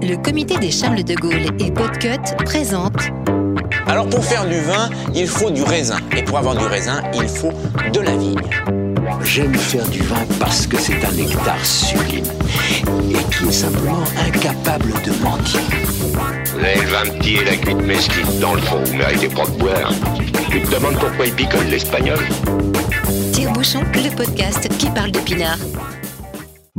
Le comité des Charles de Gaulle et Podcut présente. Alors pour faire du vin, il faut du raisin. Et pour avoir du raisin, il faut de la vigne. J'aime faire du vin parce que c'est un nectar sublime et qui est simplement incapable de mentir. Lève un petit et la cuite mesquite dans le fond, vous méritez pas de boire. Tu te demandes pourquoi il picole l'espagnol? Tire-bouchon, le podcast qui parle d'épinards.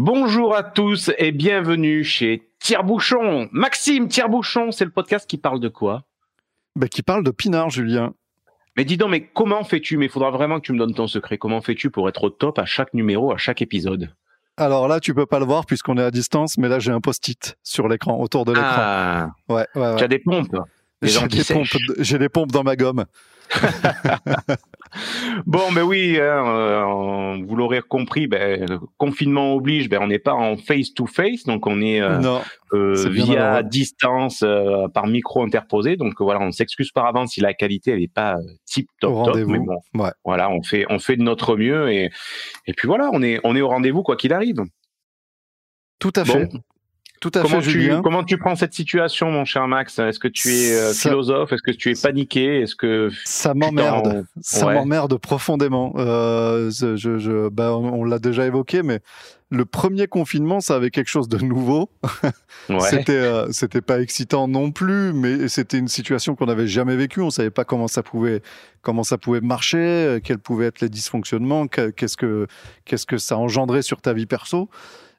Bonjour à tous et bienvenue chez Tire-bouchon. Maxime Tire-bouchon, c'est le podcast qui parle de quoi? Bah, Qui parle de pinard, Julien. Mais dis donc, mais comment fais-tu? Mais il faudra vraiment que tu me donnes ton secret. Comment fais-tu pour être au top à chaque numéro, à chaque épisode? Alors là, tu peux pas le voir puisqu'on est à distance, mais là j'ai un post-it sur l'écran, autour de l'écran. Ah, Ouais, ouais, ouais. tu as des pompes Des J'ai des, sèchent. pompes, j'ai des pompes dans ma gomme. Bon, ben oui, hein, euh, vous l'aurez compris, ben, le confinement oblige, ben, on n'est pas en face-to-face, donc on est euh, non, euh, via distance par micro interposé. Donc voilà, on s'excuse par avance si la qualité elle est pas tip top mais bon, Ouais. voilà, on fait on fait de notre mieux et et puis voilà, on est on est au rendez-vous quoi qu'il arrive. Tout à Bon. fait. Tout à Comment fait, tu Julien. comment tu prends cette situation, mon cher Max? Est-ce que tu es euh, philosophe? Est-ce que tu es paniqué? Est-ce que Ça m'emmerde. Ça Ouais. m'emmerde profondément. Euh, je, je, bah, on, l'a déjà évoqué, mais le premier confinement, ça avait quelque chose de nouveau. ouais. C'était, euh, c'était pas excitant non plus, mais c'était une situation qu'on n'avait jamais vécue. On savait pas comment ça pouvait, comment ça pouvait marcher, euh, quels pouvaient être les dysfonctionnements, que- qu'est-ce que, qu'est-ce que ça engendrait sur ta vie perso.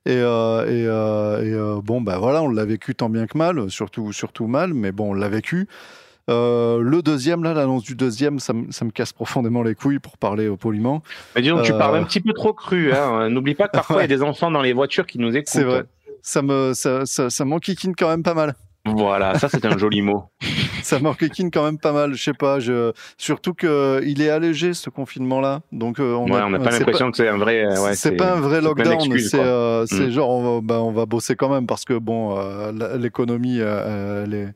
Et, euh, et, euh, et, euh, bon, bah voilà, on l'a vécu tant bien que mal, surtout, surtout mal, mais bon, on l'a vécu. Euh, le deuxième, là, l'annonce du deuxième, ça, me- ça me casse profondément les couilles pour parler au poliment. Mais dis donc, tu Euh, parles un petit peu trop cru. Hein. N'oublie pas que parfois il y a des enfants dans les voitures qui nous écoutent. C'est vrai. Ça me, ça, ça, ça m'enquiquine quand même pas mal. Voilà, ça c'est un joli mot. Ça m'enquiquine quand même pas mal, je sais pas. Je... Surtout que il est allégé ce confinement-là, donc euh, on ouais, n'a pas l'impression que c'est un vrai. euh, Ouais, c'est pas un vrai lockdown, c'est euh, Mm. genre on va, bah, on va bosser quand même parce que bon, euh, l'économie euh, elle, est,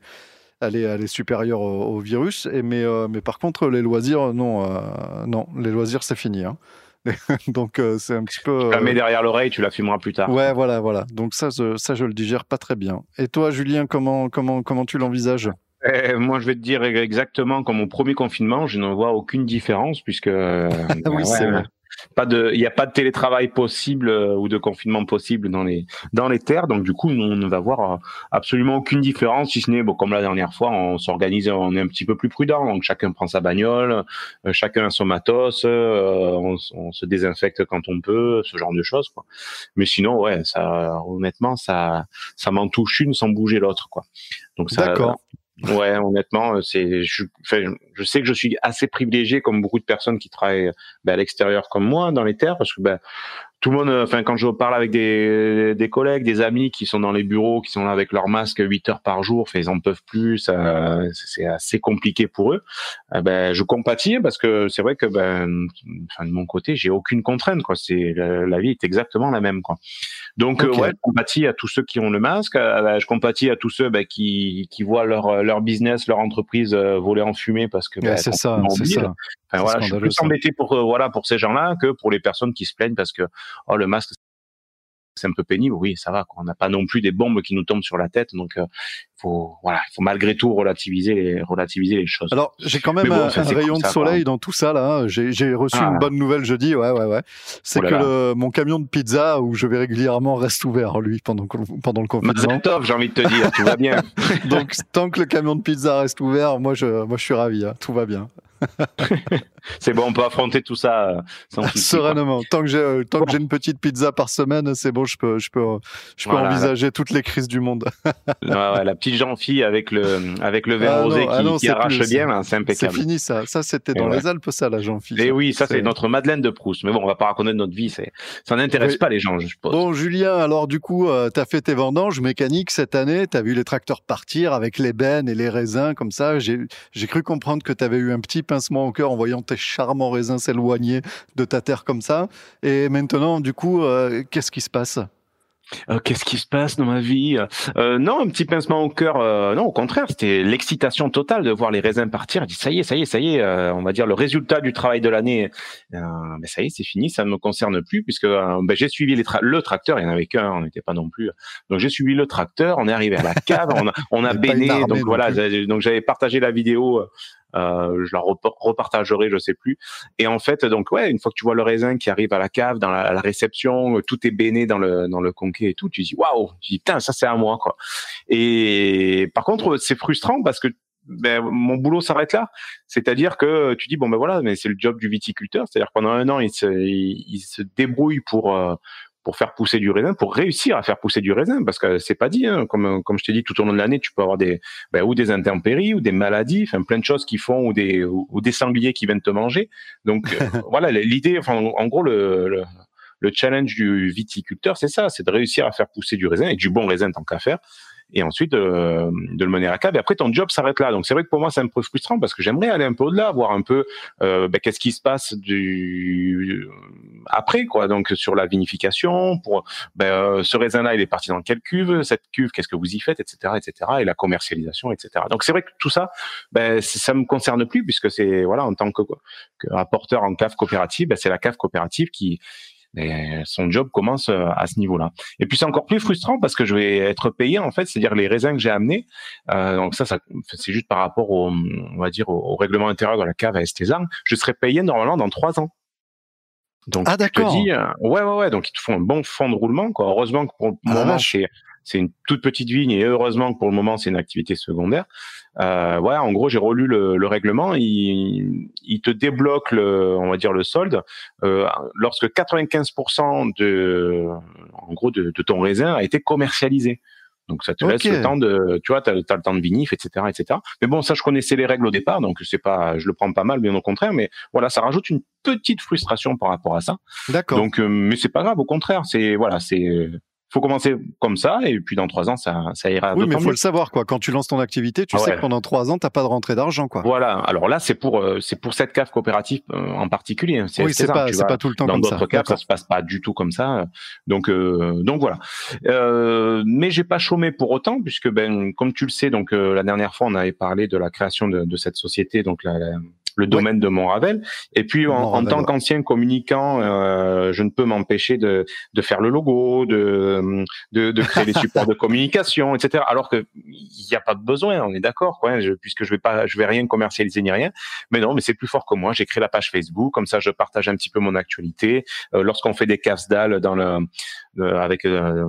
elle, est, elle est supérieure au, au virus. Et mais, euh, mais par contre les loisirs non, euh, non, les loisirs c'est fini. hein. Donc euh, c'est un petit peu. Tu la euh, mets derrière l'oreille, tu la fumeras plus tard. Ouais, voilà, voilà. Donc ça, je, ça, je le digère pas très bien. Et toi, Julien, comment, comment, comment tu l'envisages? Euh, moi, je vais te dire exactement comme au premier confinement, je ne vois aucune différence puisque euh, Ah oui, ouais, c'est vrai. Pas de, il n'y a pas de télétravail possible euh, ou de confinement possible dans les dans les terres. Donc du coup, nous, on ne va voir euh, absolument aucune différence, si ce n'est bon, comme la dernière fois, on s'organise, on est un petit peu plus prudent. Donc chacun prend sa bagnole, euh, chacun a son matos, euh, on, on se désinfecte quand on peut, ce genre de choses. Quoi. Mais sinon, ouais, ça, honnêtement, ça, ça m'en touche une sans bouger l'autre, quoi. Donc ça, D'accord. Ouais, honnêtement, c'est, je, je sais que je suis assez privilégié comme beaucoup de personnes qui travaillent ben, à l'extérieur comme moi dans les terres, parce que ben, tout le monde, enfin, quand je parle avec des, des collègues, des amis qui sont dans les bureaux, qui sont là avec leur masque 8 heures par jour, ils en peuvent plus, ça, c'est assez compliqué pour eux. Euh, ben, je compatis parce que c'est vrai que, ben, de mon côté, j'ai aucune contrainte, quoi. C'est la, la vie est exactement la même, quoi. Donc, euh, ouais, je compatis à tous ceux qui ont le masque. euh, ben, je compatis à tous ceux ben, qui, qui voient leur leur business, leur entreprise euh, voler en fumée parce que Ouais, ben, c'est ça, c'est ça. Enfin, voilà, je suis plus ça. embêté pour euh, voilà pour ces gens-là que pour les personnes qui se plaignent parce que oh le masque c'est un peu pénible. Oui, ça va. Quoi. On n'a pas non plus des bombes qui nous tombent sur la tête, donc euh, faut voilà, il faut malgré tout relativiser les relativiser les choses. Alors, j'ai quand même bon, un, ça, un rayon de soleil dans tout ça là. hein. J'ai reçu Ah. une bonne nouvelle jeudi. Ouais, ouais, ouais. C'est Oh que le- mon camion de pizza où je vais régulièrement reste ouvert lui pendant pendant le confinement. J'ai envie de te dire, tout va bien. Donc tant que le camion de pizza reste ouvert, moi je moi je suis ravi. hein. Tout va bien. C'est bon, on peut affronter tout ça euh, sans. Sereinement. Tant que j'ai euh, tant que Bon. j'ai une petite pizza par semaine, c'est bon. Je peux je peux je peux Voilà. envisager toutes les crises du monde. Ouais, ouais, la petite jean-fille avec le avec le vin Ah non, rosé ah qui, non, qui c'est arrache plus- bien, c'est C'est impeccable. fini ça. Ça c'était dans ouais. les Alpes ça la jean Et oui, ça c'est notre Madeleine de Proust. Mais bon, on va pas raconter notre vie, c'est ça n'intéresse Oui. pas les gens, je suppose. Bon, Julien, alors du coup, euh, tu as fait tes vendanges mécaniques cette année, tu as vu les tracteurs partir avec les bennes et les raisins comme ça. J'ai j'ai cru comprendre que tu avais eu un petit pincement au cœur en voyant tes charmants raisins s'éloigner de ta terre comme ça. Et maintenant, du coup, euh, qu'est-ce qui se passe? Euh, Qu'est-ce qui se passe dans ma vie? Euh, Non, un petit pincement au cœur. Euh, non, au contraire, c'était l'excitation totale de voir les raisins partir. Je dis ça y est, ça y est, ça y est. euh, on va dire le résultat du travail de l'année. Euh, mais ça y est, c'est fini, ça ne me concerne plus puisque ben, j'ai suivi les tra- le tracteur. Il y en avait qu'un, on n'était pas non plus. Donc j'ai suivi le tracteur. On est arrivé à la cave. on a, on a béné. Donc voilà. j'ai- Donc j'avais partagé la vidéo. Euh, je la repar- repartagerai, je sais plus. Et en fait, donc ouais, une fois que tu vois le raisin qui arrive à la cave, dans la, réception, tout est béné dans le dans le conquet et tout, tu dis waouh, tu dis putain, ça c'est à moi quoi. Et par contre, c'est frustrant parce que ben, mon boulot s'arrête là. C'est-à-dire que tu dis bon ben voilà, mais c'est le job du viticulteur. C'est-à-dire pendant un an, il se il, il se débrouille pour euh, pour faire pousser du raisin, pour réussir à faire pousser du raisin, parce que c'est pas dit. Hein, comme comme je t'ai dit, tout au long de l'année, tu peux avoir des ben, ou des intempéries ou des maladies, enfin plein de choses qui font ou des ou, ou des sangliers qui viennent te manger. Donc euh, voilà, l'idée, enfin en gros le, le le challenge du viticulteur, c'est ça, c'est de réussir à faire pousser du raisin et du bon raisin tant qu'à faire, et ensuite euh, de le mener à la cave. Et après, ton job s'arrête là. Donc c'est vrai que pour moi, c'est un peu frustrant parce que j'aimerais aller un peu au-delà, voir un peu euh, ben, qu'est-ce qui se passe du après, quoi. Donc sur la vinification, pour ben, euh, ce raisin-là, il est parti dans quelle cuve, cette cuve, qu'est-ce que vous y faites, etc., etc., et la commercialisation, etc. Donc c'est vrai que tout ça, ben ça me concerne plus puisque c'est voilà en tant que, que rapporteur en cave coopérative, ben, c'est la cave coopérative qui mais son job commence euh, à ce niveau-là. Et puis c'est encore plus frustrant parce que je vais être payé en fait, c'est-à-dire les raisins que j'ai amenés. Euh, donc ça, ça c'est juste par rapport au, on va dire, au, règlement intérieur de la cave à Estésar. Je serai payé normalement dans trois ans. Donc Ah, d'accord. euh, ouais, ouais, ouais. Donc ils te font un bon fond de roulement. Quoi. Heureusement que pour le Ah, moment c'est c'est une toute petite vigne et heureusement que pour le moment c'est une activité secondaire. Euh, ouais, en gros j'ai relu le, le règlement. Il, il te débloque le, on va dire le solde euh, lorsque 95% de, en gros, de, de ton raisin a été commercialisé. Donc ça te laisse le temps de, tu vois, t'as, as le temps de vinif, etc., etc. Mais bon, ça je connaissais les règles au départ, donc c'est pas, je le prends pas mal, bien au contraire. Mais voilà, ça rajoute une petite frustration par rapport à ça. D'accord. Donc, euh, mais c'est pas grave, au contraire, c'est voilà, c'est, faut commencer comme ça, et puis dans trois ans, ça, ça ira. oui, mais faut mieux. le savoir, quoi. Quand tu lances ton activité, tu Ah sais ouais. que pendant trois ans, t'as pas de rentrée d'argent, quoi. Voilà. Alors là, c'est pour, euh, c'est pour cette cave coopérative euh, en particulier. hein. oui, c'est pas, c'est pas tout le temps dans comme ça. d'autres cas, ça se passe pas du tout comme ça. Donc, euh, donc voilà. Euh, mais j'ai pas chômé pour autant, puisque ben, comme tu le sais, donc euh, la dernière fois, on avait parlé de la création de, de cette société, donc la- la- le domaine de Montravel. Et puis, en, tant qu'ancien communicant, euh, je ne peux m'empêcher de, de faire le logo, de, de, de créer les supports de communication, etc. Alors que il n'y a pas besoin, on est d'accord, quoi, je- puisque je vais pas, je vais rien commercialiser ni rien. Mais non, mais c'est plus fort que moi. J'ai créé la page Facebook, comme ça, je partage un petit peu mon actualité. Euh, Lorsqu'on fait des caves dalle dans le, avec euh,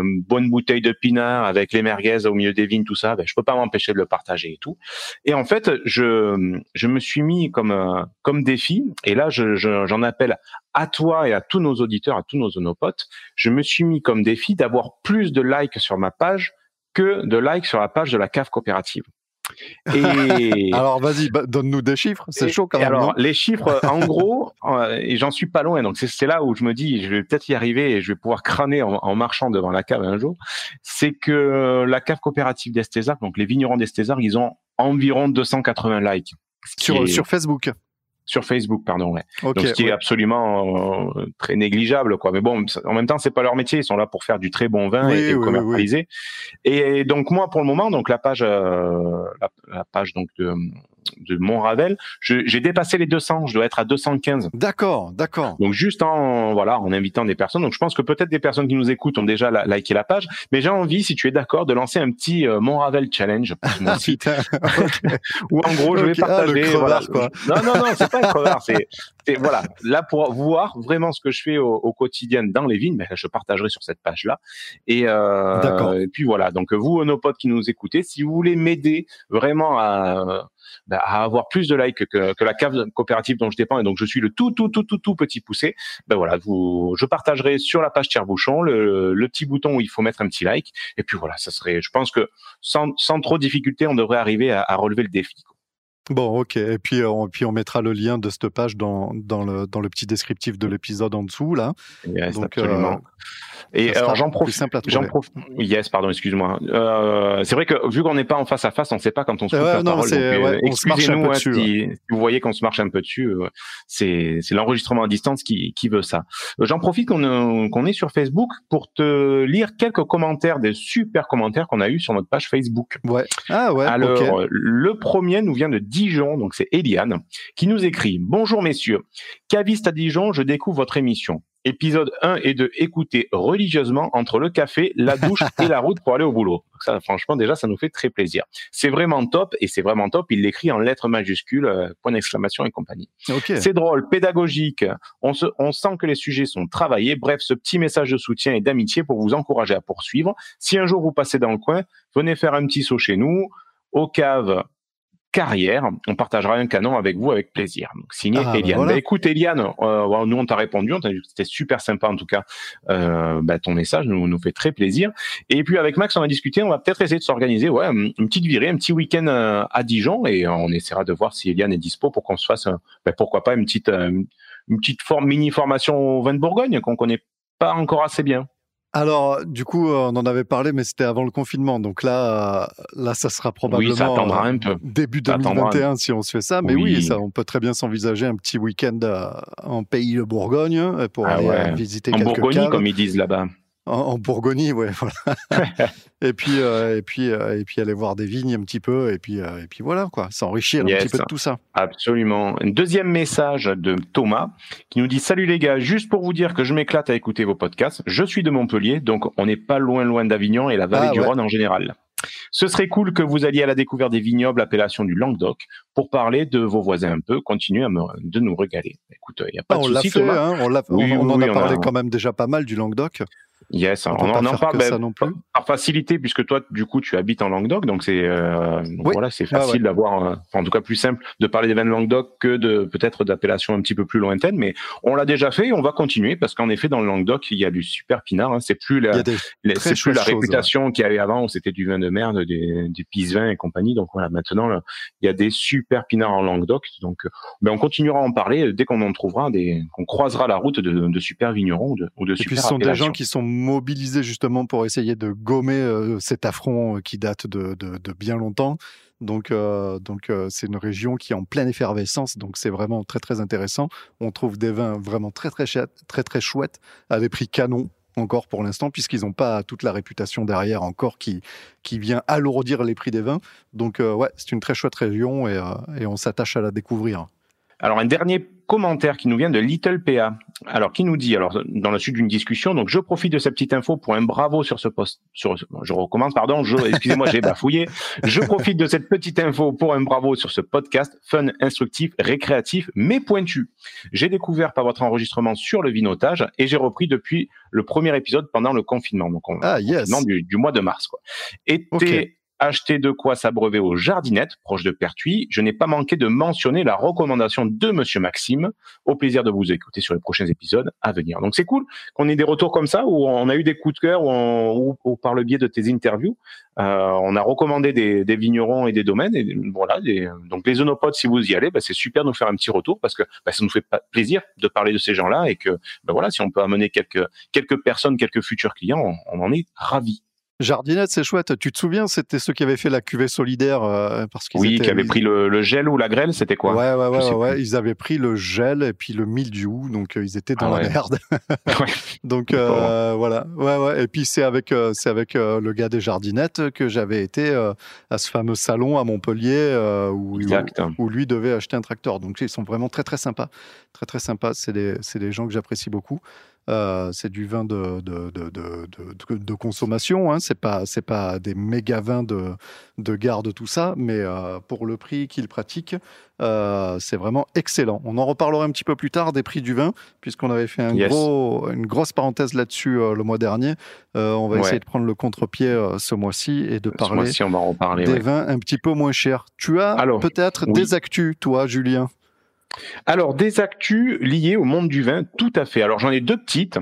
une bonne bouteille de pinard, avec les merguez au milieu des vignes, tout ça, ben, je peux pas m'empêcher de le partager et tout. Et en fait, je, je me suis mis comme, euh, comme défi, et là, je, je- j'en appelle à toi et à tous nos auditeurs, à tous nos onopotes, je me suis mis comme défi d'avoir plus de likes sur ma page que de likes sur la page de la cave coopérative. Et, Alors, vas-y, bah, donne-nous des chiffres. C'est chaud quand même. alors, les chiffres, en gros, euh, et j'en suis pas loin. Donc, c'est- là où je me dis, je vais peut-être y arriver et je vais pouvoir crâner en, en marchant devant la cave un jour. C'est que la cave coopérative d'Estésar, donc les vignerons d'Estésar, ils ont environ 280 likes. Est- sur Facebook. Sur Facebook, pardon, ouais. Ok. Donc, ce qui est absolument euh, très négligeable, quoi. Mais bon, en même temps, c'est pas leur métier. Ils sont là pour faire du très bon vin Oui, et, et oui, commercialiser. Et donc moi, pour le moment, donc la page, euh, la, la page donc de, de Montravel, j'ai dépassé les 200. Je dois être à 215. D'accord, d'accord. Donc juste en voilà, en invitant des personnes. Donc je pense que peut-être des personnes qui nous écoutent ont déjà la- liké la page. Mais j'ai envie, si tu es d'accord, de lancer un petit euh, Montravel challenge pour mois-ci putain. où en gros je vais ah, partager. crevard, voilà. quoi. Non, non, non, c'est pas un crevard. C'est, c'est- voilà, là pour voir vraiment ce que je fais au, au quotidien dans les vignes, ben, je partagerai sur cette page-là. Et, euh, D'accord. et puis voilà. Donc vous, nos potes qui nous écoutez, si vous voulez m'aider vraiment à, ben, à avoir plus de likes que, la cave coopérative dont je dépends et donc je suis le tout, tout, tout, tout, tout petit poussé, ben voilà, vous, je partagerai sur la page Tire-Bouchon le, le petit bouton où il faut mettre un petit like. Et puis voilà, ça serait, je pense que sans, sans trop de difficulté, on devrait arriver à, relever le défi. Bon, ok. Et puis, euh, on, puis on mettra le lien de cette page dans, dans, le, dans le petit descriptif de l'épisode en dessous, là. Yes, Donc, absolument. euh, Et alors j'en profite. J'en Yes, pardon, excuse-moi. Euh, c'est vrai que vu qu'on n'est pas en face à face, on ne sait pas quand on se non, parole. donc, euh, ouais, on se marche un peu hein, dessus, si, si vous voyez qu'on se marche un peu dessus, c'est l'enregistrement à distance qui, qui veut ça. J'en profite qu'on qu'on est sur Facebook pour te lire quelques commentaires, des super commentaires qu'on a eu sur notre page Facebook. Ouais. Ah ouais, Alors, le premier nous vient de Dijon, donc c'est Eliane, qui nous écrit Bonjour messieurs, caviste à Dijon, je découvre votre émission. Épisode 1 et 2, écoutez religieusement entre le café, la douche et la route pour aller au boulot. Ça, franchement, déjà, ça nous fait très plaisir. C'est vraiment top, et c'est vraiment top, il l'écrit en lettres majuscules, euh, point d'exclamation et compagnie. Ok. C'est drôle, pédagogique. On, se, on sent que les sujets sont travaillés. Bref, ce petit message de soutien et d'amitié pour vous encourager à poursuivre. Si un jour vous passez dans le coin, venez faire un petit saut chez nous, au cave carrière. On partagera un canon avec vous avec plaisir. Donc, signé Ah, bah Eliane. voilà. Bah, écoute, Eliane, euh, nous on t'a répondu. On t'a dit que c'était super sympa en tout cas. Euh, bah, ton message nous, nous fait très plaisir. Et puis avec Max, on a discuté. On va peut-être essayer de s'organiser. Ouais, une petite virée, un petit week-end euh, à Dijon, et on essaiera de voir si Eliane est dispo pour qu'on se fasse, euh, pourquoi pas, une petite, une petite forme, mini formation au vin de Bourgogne qu'on connaît pas encore assez bien. Alors, du coup, on en avait parlé, mais c'était avant le confinement. Donc là, là, ça sera probablement Oui, ça attendra euh, un peu. début Ça attendra un 2021 si on se fait ça. Mais oui, Oui. ça, on peut très bien s'envisager un petit week-end euh, en pays de Bourgogne euh, pour Ah aller ouais. visiter En quelques Bourgogne, caves. comme ils disent là-bas. En, Bourgogne, ouais, voilà. et puis, euh, et puis, euh, et puis aller voir des vignes un petit peu, et puis, euh, et puis voilà quoi, s'enrichir un Yes. petit peu de tout ça. Absolument. Un deuxième message de Thomas qui nous dit Salut les gars, juste pour vous dire que je m'éclate à écouter vos podcasts. Je suis de Montpellier, donc on n'est pas loin loin d'Avignon et la vallée Ah, du ouais. Rhône en général. Ce serait cool que vous alliez à la découverte des vignobles appellation du Languedoc pour parler de vos voisins un peu, continuer à me- de nous régaler. Écoute, il n'y a pas Ah, de on l'a souci fait, hein, on, l'a- Oui, on- on oui, en a on parlé a- quand même déjà pas mal du Languedoc. Yes, On en parle ben, par facilité puisque toi du coup tu habites en Languedoc donc c'est euh, Oui. voilà c'est Ouais, facile ouais. d'avoir euh, en tout cas plus simple de parler des vins de Languedoc que de peut-être d'appellations un petit peu plus lointaines mais on l'a déjà fait et on va continuer parce qu'en effet dans le Languedoc il y a du super pinard hein, c'est plus la c'est plus la réputation qu'il y avait avant où c'était du vin de merde des des pisse-vins et compagnie. Donc voilà maintenant là, il y a des super pinards en Languedoc. Donc euh, ben, on continuera à en parler euh, dès qu'on en trouvera des qu'on croisera la route de, de super vignerons ou de, ou de Et super puis ce sont des gens qui sont mobilisés justement pour essayer de gommer euh, cet affront euh, qui date de, bien longtemps. Donc, euh, c'est une région qui est en pleine effervescence, donc c'est vraiment très très intéressant. On trouve des vins vraiment très très chouettes, très très chouettes à des prix canons encore pour l'instant, puisqu'ils n'ont pas toute la réputation derrière encore qui, vient alourdir les prix des vins. Donc ouais, c'est une très chouette région et on s'attache à la découvrir. Alors un dernier commentaire qui nous vient de Little PA. Alors qui nous dit alors dans la suite d'une discussion donc je profite de cette petite info pour un bravo sur ce poste sur je recommence pardon je excusez-moi j'ai bafouillé. Je profite de cette petite info pour un bravo sur ce podcast fun, instructif, récréatif mais pointu. J'ai découvert par votre enregistrement sur le vinotage et j'ai repris depuis le premier épisode pendant le confinement donc on, Ah yes, confinement du, du mois de mars quoi. Acheter de quoi s'abreuver aux jardinettes, proche de Pertuis. Je n'ai pas manqué de mentionner la recommandation de Monsieur Maxime. Au plaisir de vous écouter sur les prochains épisodes à venir. Donc c'est cool qu'on ait des retours comme ça où on a eu des coups de cœur ou, par le biais de tes interviews, euh, on a recommandé des, vignerons et des domaines. Et voilà. des- donc les onopodes, si vous y allez, bah, c'est super de nous faire un petit retour parce que bah, ça nous fait plaisir de parler de ces gens-là et que bah, voilà, si on peut amener quelques quelques personnes, quelques futurs clients, on, on en est ravis. Jardinette, c'est chouette. Tu te souviens, c'était ceux qui avaient fait la cuvée solidaire euh, parce qu'ils Oui, étaient- qui avait ils- pris le, le gel ou la grêle, c'était quoi? Ouais, ouais, ouais. Ils avaient pris le gel et puis le mildiou, donc euh, ils étaient dans Ah la ouais. merde. Donc euh, voilà, ouais, ouais. Et puis c'est avec, c'est avec le gars des jardinettes que j'avais été à ce fameux salon à Montpellier où, où lui devait acheter un tracteur. Donc ils sont vraiment très très sympas, très très sympas. C'est des, c'est des gens que j'apprécie beaucoup. Euh, c'est du vin de, de, de, de, de- de- de consommation, hein. c'est pas c'est pas des méga vins de, de garde tout ça, mais euh, pour le prix qu'ils pratiquent, euh, c'est vraiment excellent. On en reparlera un petit peu plus tard des prix du vin, puisqu'on avait fait un Yes. gros, une grosse parenthèse là-dessus le mois dernier. On va Ouais. essayer de prendre le contre-pied ce mois-ci et de parler on va en reparler. des ouais. vins un petit peu moins chers. Tu as peut-être oui. des actus, toi, Julien? Alors, des actus liées au monde du vin, tout à fait. Alors, j'en ai deux petites.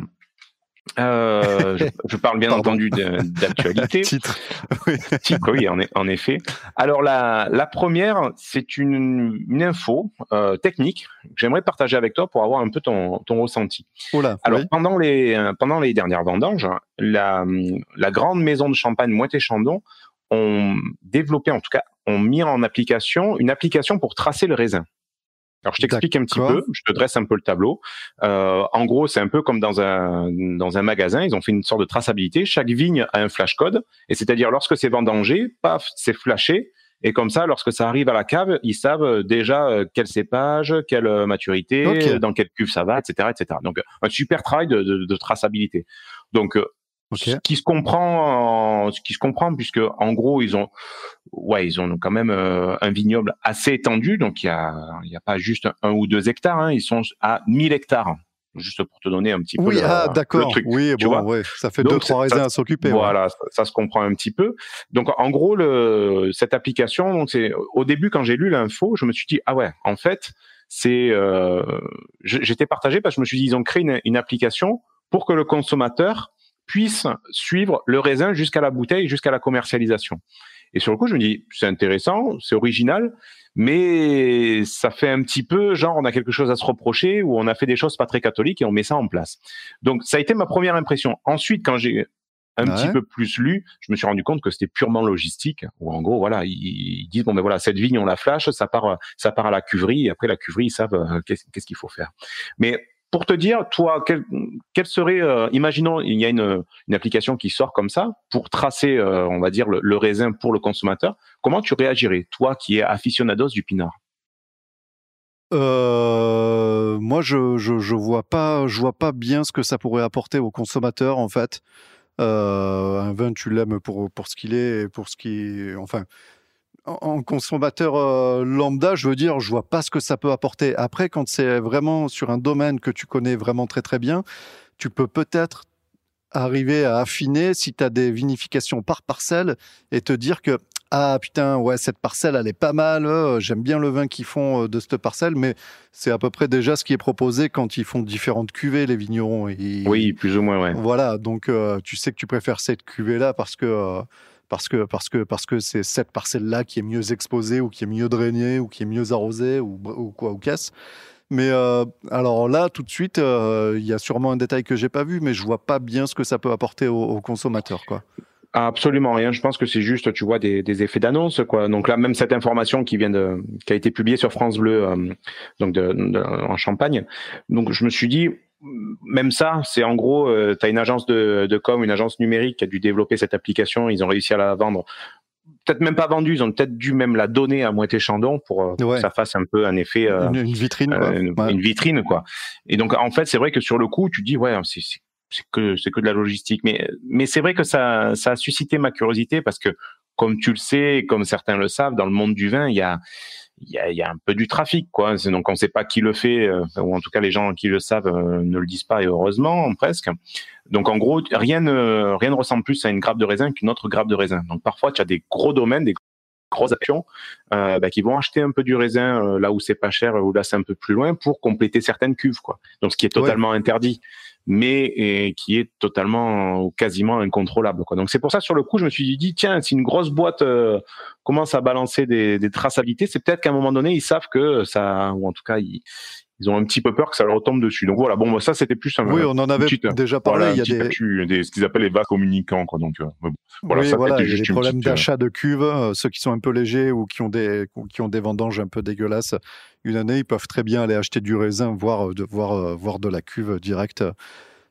Euh, je, je, parle bien Pardon. entendu d'actualité. Titre. Oui. Titre, oui, en, en effet. Alors la, la première, c'est une, une info euh, technique que j'aimerais partager avec toi pour avoir un peu ton, ton ressenti. Là, Alors oui. pendant les euh, pendant les dernières vendanges, la, la grande maison de champagne Moët Chandon ont développé, en tout cas, ont mis en application une application pour tracer le raisin. Alors je t'explique un petit peu, je te dresse un peu le tableau. Euh, en gros, c'est un peu comme dans un dans un magasin, ils ont fait une sorte de traçabilité. Chaque vigne a un flash code, et c'est-à-dire lorsque c'est vendangé, paf, c'est flashé. Et comme ça, lorsque ça arrive à la cave, ils savent déjà euh, quel cépage, quelle euh, maturité, dans quelle cuve ça va, etc., etc. Donc un super travail de, de, de traçabilité. Donc euh, ce qui se comprend, en- ce qui se comprend, puisque en gros ils ont, ouais, ils ont quand même euh, un vignoble assez étendu, donc il y a, il y a pas juste un ou deux hectares, hein, ils sont à 1000 hectares, juste pour te donner un petit peu Oui, le, ah, le d'accord. truc. Oui, tu bon, ouais, ça fait Donc, deux, trois ça- raisins à s'occuper. ouais. Voilà, ça, ça se comprend un petit peu. Donc en gros, le, cette application, donc c'est au début quand j'ai lu l'info, je me suis dit ah ouais, en fait c'est, euh, j'étais partagé parce que je me suis dit ils ont créé une, une application pour que le consommateur puisse suivre le raisin jusqu'à la bouteille, jusqu'à la commercialisation. Et sur le coup, je me dis c'est intéressant, c'est original, mais ça fait un petit peu genre on a quelque chose à se reprocher ou on a fait des choses pas très catholiques et on met ça en place. Donc ça a été ma première impression. Ensuite, quand j'ai un Ouais. petit peu plus lu, je me suis rendu compte que c'était purement logistique. Où en gros, voilà, ils, ils disent bon ben voilà, cette vigne on la flash, ça part, ça part à la cuverie. Et après la cuverie, ils savent euh, qu'est-ce qu'est-ce qu'il faut faire. Mais pour te dire, toi, quel, serait, euh, imaginons, il y a une, application qui sort comme ça pour tracer, euh, on va dire, le, raisin pour le consommateur. Comment tu réagirais, toi qui es aficionados du pinard? Euh, moi, je, je, vois pas, je vois pas bien ce que ça pourrait apporter aux consommateurs, en fait. Un vin, tu l'aimes pour, pour ce qu'il est pour ce qui, enfin, en, consommateur euh, lambda, je veux dire, je vois pas ce que ça peut apporter. Après, quand c'est vraiment sur un domaine que tu connais vraiment très très bien, tu peux peut-être arriver à affiner si tu as des vinifications par parcelle et te dire que ah putain ouais cette parcelle elle est pas mal euh, j'aime bien le vin qu'ils font euh, de cette parcelle mais c'est à peu près déjà ce qui est proposé quand ils font différentes cuvées les vignerons et Oui, plus ou moins, ouais. voilà donc tu sais que tu préfères cette cuvée là parce que parce que parce que parce que c'est cette parcelle là qui est mieux exposée ou qui est mieux drainée ou qui est mieux arrosée ou, quoi ou qu'est-ce mais euh, alors là, tout de suite, euh, il y a sûrement un détail que j'ai pas vu, mais je vois pas bien ce que ça peut apporter aux, consommateurs, quoi. Absolument rien. Je pense que c'est juste, tu vois, des, effets d'annonce, quoi. Donc là, même cette information qui vient de, qui a été publiée sur France Bleu, euh, donc en Champagne. Donc je me suis dit, même ça, c'est en gros, tu as une agence de, de com, une agence numérique qui a dû développer cette application. Ils ont réussi à la vendre. Peut-être même pas vendue, ils ont peut-être dû même la donner à Moët Chandon pour, euh, pour Ouais. que ça fasse un peu un effet. euh, Une, une vitrine, quoi. euh, une, Ouais. une vitrine quoi. Et donc en fait c'est vrai que sur le coup tu dis ouais c'est que c'est que de la logistique mais mais c'est vrai que ça ça a suscité ma curiosité parce que comme tu le sais comme certains le savent dans le monde du vin il y a il y a, y a un peu du trafic quoi. Donc on sait pas qui le fait euh, ou en tout cas les gens qui le savent euh, ne le disent pas et heureusement presque. Donc en gros rien ne rien ne ressemble plus à une grappe de raisin qu'une autre grappe de raisin. Donc parfois tu as des gros domaines des grosses actions euh, bah, qui vont acheter un peu du raisin euh, là où c'est pas cher ou là c'est un peu plus loin pour compléter certaines cuves quoi. Donc ce qui est totalement interdit mais et qui est totalement ou quasiment incontrôlable quoi. Donc c'est pour ça sur le coup je me suis dit tiens si une grosse boîte euh, commence à balancer des, des traçabilités c'est peut-être qu'à un moment donné ils savent que ça ou en tout cas ils, ils ont un petit peu peur que ça leur retombe dessus donc voilà bon moi, ça c'était plus un Oui, on en avait petite- déjà parlé. voilà, il y a des, actu, des- ce qu'ils appellent les vagues communicants quoi donc euh, voilà oui, ça juste une problèmes euh, d'achat de cuves. euh, Ceux qui sont un peu légers ou qui ont des qui ont des vendanges un peu dégueulasses, une année, ils peuvent très bien aller acheter du raisin, voire de voir euh, voir de la cuve directe.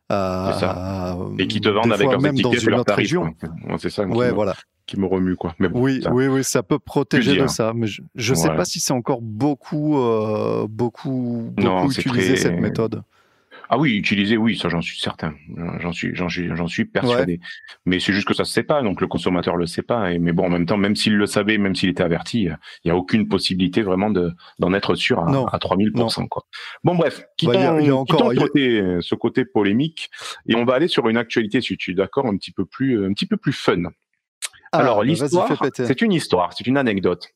À, ça. et qui te vendent avec fois leurs même dans une autre tarifs région. c'est ça Ouais, voilà. Qui me remue quoi mais bon, Oui, ça- oui, oui, ça peut protéger de ça, mais je ne sais pas si c'est encore beaucoup, euh, beaucoup, Non, beaucoup utilisé très- cette méthode. Ah oui, utiliser, oui, ça j'en suis certain. J'en suis, j'en suis, j'en suis persuadé. Mais c'est juste que ça se sait pas, donc le consommateur le sait pas. Et mais bon, en même temps, même s'il le savait, même s'il était averti, il y a aucune possibilité vraiment de d'en être sûr à, Non. à 3000 quoi. Bon bref, Bah, il y a- quittons, il y a encore- quittons y a- côté- ce côté polémique et on va aller sur une actualité, si tu es d'accord, un petit peu plus, un petit peu plus fun. Ah, Alors bah, l'histoire, c'est une histoire, c'est une anecdote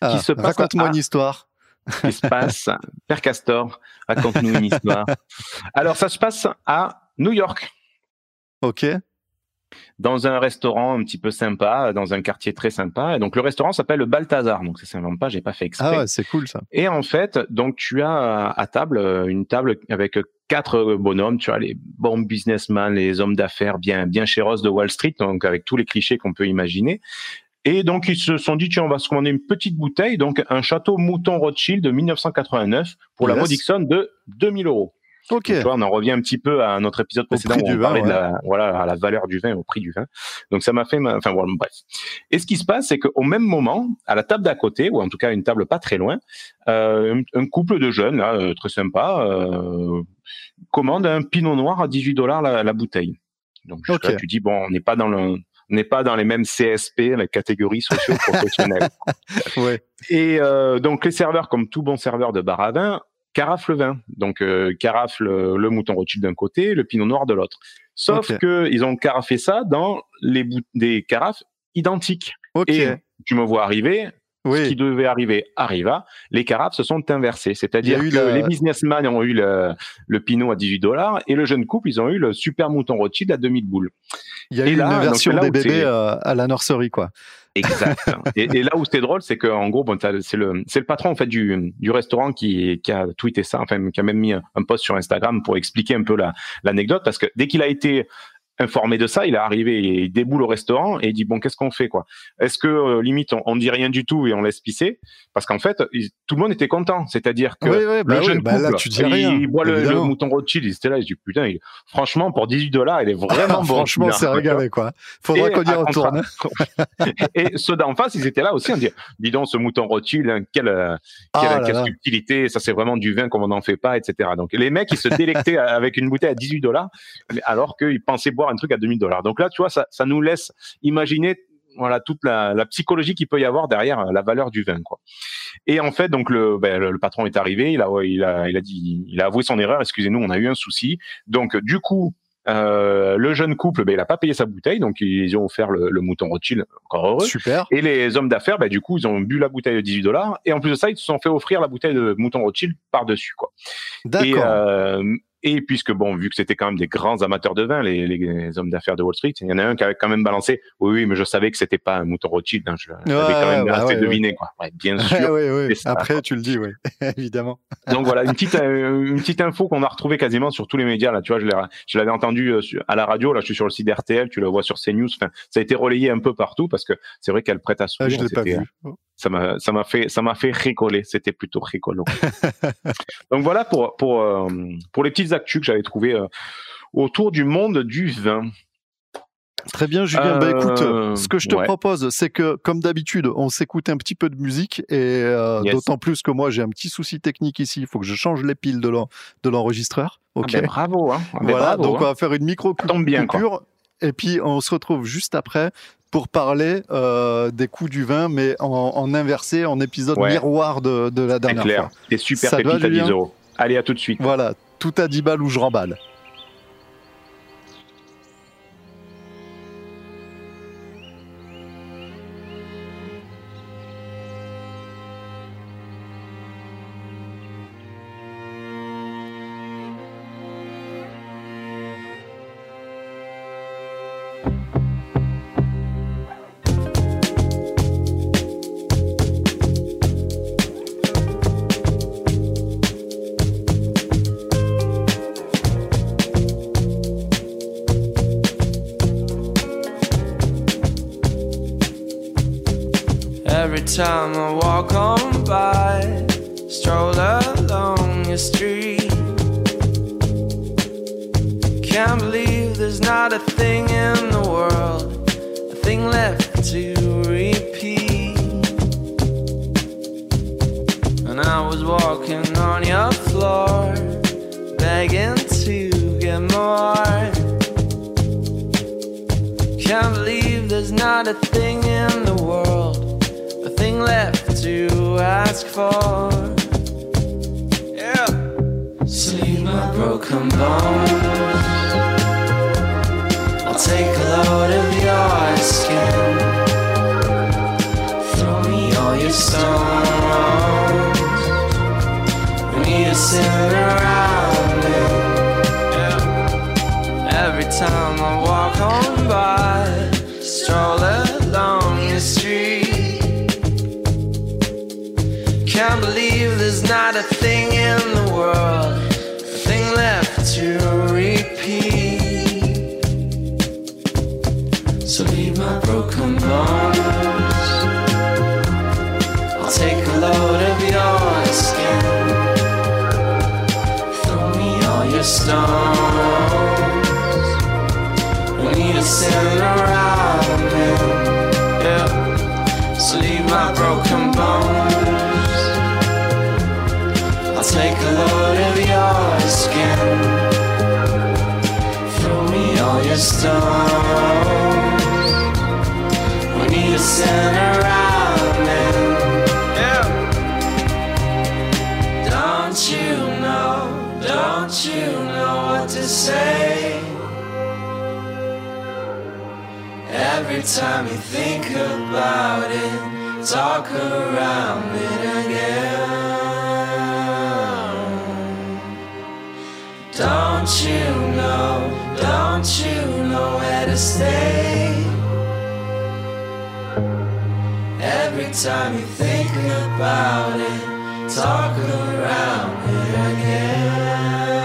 Ah, qui se passe Raconte-moi à- une histoire. qui se passe. Père Castor, raconte-nous une histoire. Alors, ça se passe à New York. Ok. Dans un restaurant un petit peu sympa, dans un quartier très sympa. Et donc le restaurant s'appelle le Balthazar. Donc ça s'invente pas, j'ai pas fait exprès. Ah ouais, c'est cool ça. Et en fait, donc tu as à table euh, une table avec quatre bonhommes, tu as les bons businessmen, les hommes d'affaires bien bien chéros de Wall Street, donc avec tous les clichés qu'on peut imaginer. Et donc ils se sont dit tiens on va se commander une petite bouteille, donc un château Mouton Rothschild de 1989 pour la Yes. modique somme de 2000 euros. Ok. Tu vois, on en revient un petit peu à notre épisode précédent où du on vin, parlait de ouais. la, voilà, à la valeur du vin, au prix du vin. Donc ça m'a fait, ma- enfin voilà, bref. Et ce qui se passe, c'est qu'au même moment, à la table d'à côté, ou en tout cas une table pas très loin, euh, un, couple de jeunes, là, euh, très sympa, euh, commande un Pinot Noir à 18 dollars la, la bouteille. Donc tu dis bon, on n'est pas dans le, n'est pas dans les mêmes CSP, les catégories socio-professionnelles. Ouais. Et euh, donc les serveurs, comme tout bon serveur de bar à vin, carafe le vin. Donc euh, carafe le, le mouton Rothschild d'un côté, le pinot noir de l'autre. Sauf Ok. que ils ont carafé ça dans les des carafes identiques. Et tu me vois arriver, ce qui devait arriver arriva. Les carafes se sont inversées, c'est-à-dire que la- les businessmen ont eu le, le pinot à 18 dollars et le jeune couple ils ont eu le super mouton Rothschild à 2000 boules. Il y a et eu là, une donc, version là des bébés euh, à la nursery, quoi. Exact. et, là où c'était drôle, c'est qu'en gros, bon, c'est le, patron en fait du, restaurant qui, a tweeté ça, enfin qui a même mis un, post sur Instagram pour expliquer un peu la, l'anecdote, parce que dès qu'il a été informé de ça, il est arrivé, il déboule au restaurant et il dit bon, qu'est-ce qu'on fait quoi? Est-ce que euh, limite on, on dit rien du tout et on laisse pisser? Parce qu'en fait, il- tout le monde était content, c'est-à-dire que Oui, oui, bah le oui, jeune bah couple, là, tu dis il, rien, il boit le, le mouton Rothschild, il était là, il dit putain, il- franchement pour 18 dollars, il est vraiment bon. Franchement, c'est régalé, quoi. Faudra qu'on y retourne. et ceux d'en face, ils étaient là aussi, on dit, dis donc, ce mouton Rothschild, hein, quelle, euh, quelle, Ah quelle là. subtilité, ça c'est vraiment du vin comme on n'en fait pas, etc. Donc les mecs, ils se délectaient avec une bouteille à 18 dollars, alors qu'ils pensaient boire un truc à 2000 dollars. Donc là, tu vois, ça, ça nous laisse imaginer voilà toute la, la psychologie qu'il peut y avoir derrière euh, la valeur du vin quoi. Et en fait donc le, ben, le, le patron est arrivé, il a il a il a dit il a avoué son erreur, excusez-nous, on a eu un souci. Donc du coup euh, le jeune couple, ben, il a pas payé sa bouteille, donc ils ont offert le, le mouton Rothschild, encore heureux. Super. Et les hommes d'affaires, bah, du coup, ils ont bu la bouteille de 18 dollars. Et en plus de ça, ils se sont fait offrir la bouteille de mouton Rothschild par-dessus. Quoi. Et, D'accord. euh, et puisque, bon, vu que c'était quand même des grands amateurs de vin, les, les hommes d'affaires de Wall Street, il y en a un qui avait quand même balancé Oui, oui, mais je savais que c'était pas un mouton Rothschild. Hein, je l'avais quand même bah assez ouais, deviné. Quoi. Ouais, bien Ouais, sûr. ouais, ouais. ça, Après, quoi. tu le dis, oui, évidemment. Donc voilà, une petite, euh, une petite info qu'on a retrouvée quasiment sur tous les médias. Là, tu vois, je l'avais entendu euh, à la radio. Là, je suis sur le site RTL. Tu le vois sur CNews. Enfin, ça a été relayé un peu partout parce que c'est vrai qu'elle prête à Ah, sourire. je l'ai pas vu. Ça m'a ça m'a fait ça m'a fait rigoler c'était plutôt rigolo donc voilà pour pour euh, pour les petites actus que j'avais trouvées euh, autour du monde du vin Très bien, Julien. bah écoute, Euh, ce que je te ouais. propose, c'est que, comme d'habitude, on s'écoute un petit peu de musique et euh, Yes. d'autant plus que moi, j'ai un petit souci technique ici. Il faut que je change les piles de l'en- de l'enregistreur. Ok. Ah ben, bravo hein Ah ben, voilà. bravo, donc, on hein. va faire une micro bien coupure et puis on se retrouve juste après pour parler euh, des coups du vin, mais en, en inversé, en épisode Ouais. miroir de, de la c'est dernière clair fois. des super Ça à 10 Julien euros allez à tout de suite Voilà, tout à 10 balles ou je remballe. Time I walk on by, stroll along your street. Can't believe there's not a thing in the world, a thing left to repeat. And I was walking on your floor, begging to get more. Can't believe there's not a thing in left to ask for. Yeah. Sleeve my broken bones. I'll take a load of your skin. Throw me all your stones. We need to sit around me. Yeah. Every time I walk I believe there's not a thing in the world, a thing left to repeat. So leave my broken bones. I'll take a load of your skin. Throw me all your stones. We need a sinner. Stones. We need a center around Yeah. Don't you know? Don't you know what to say? Every time you think about it, talk around it again. Don't you you know where to stay? Every time you think about it, talk around it again.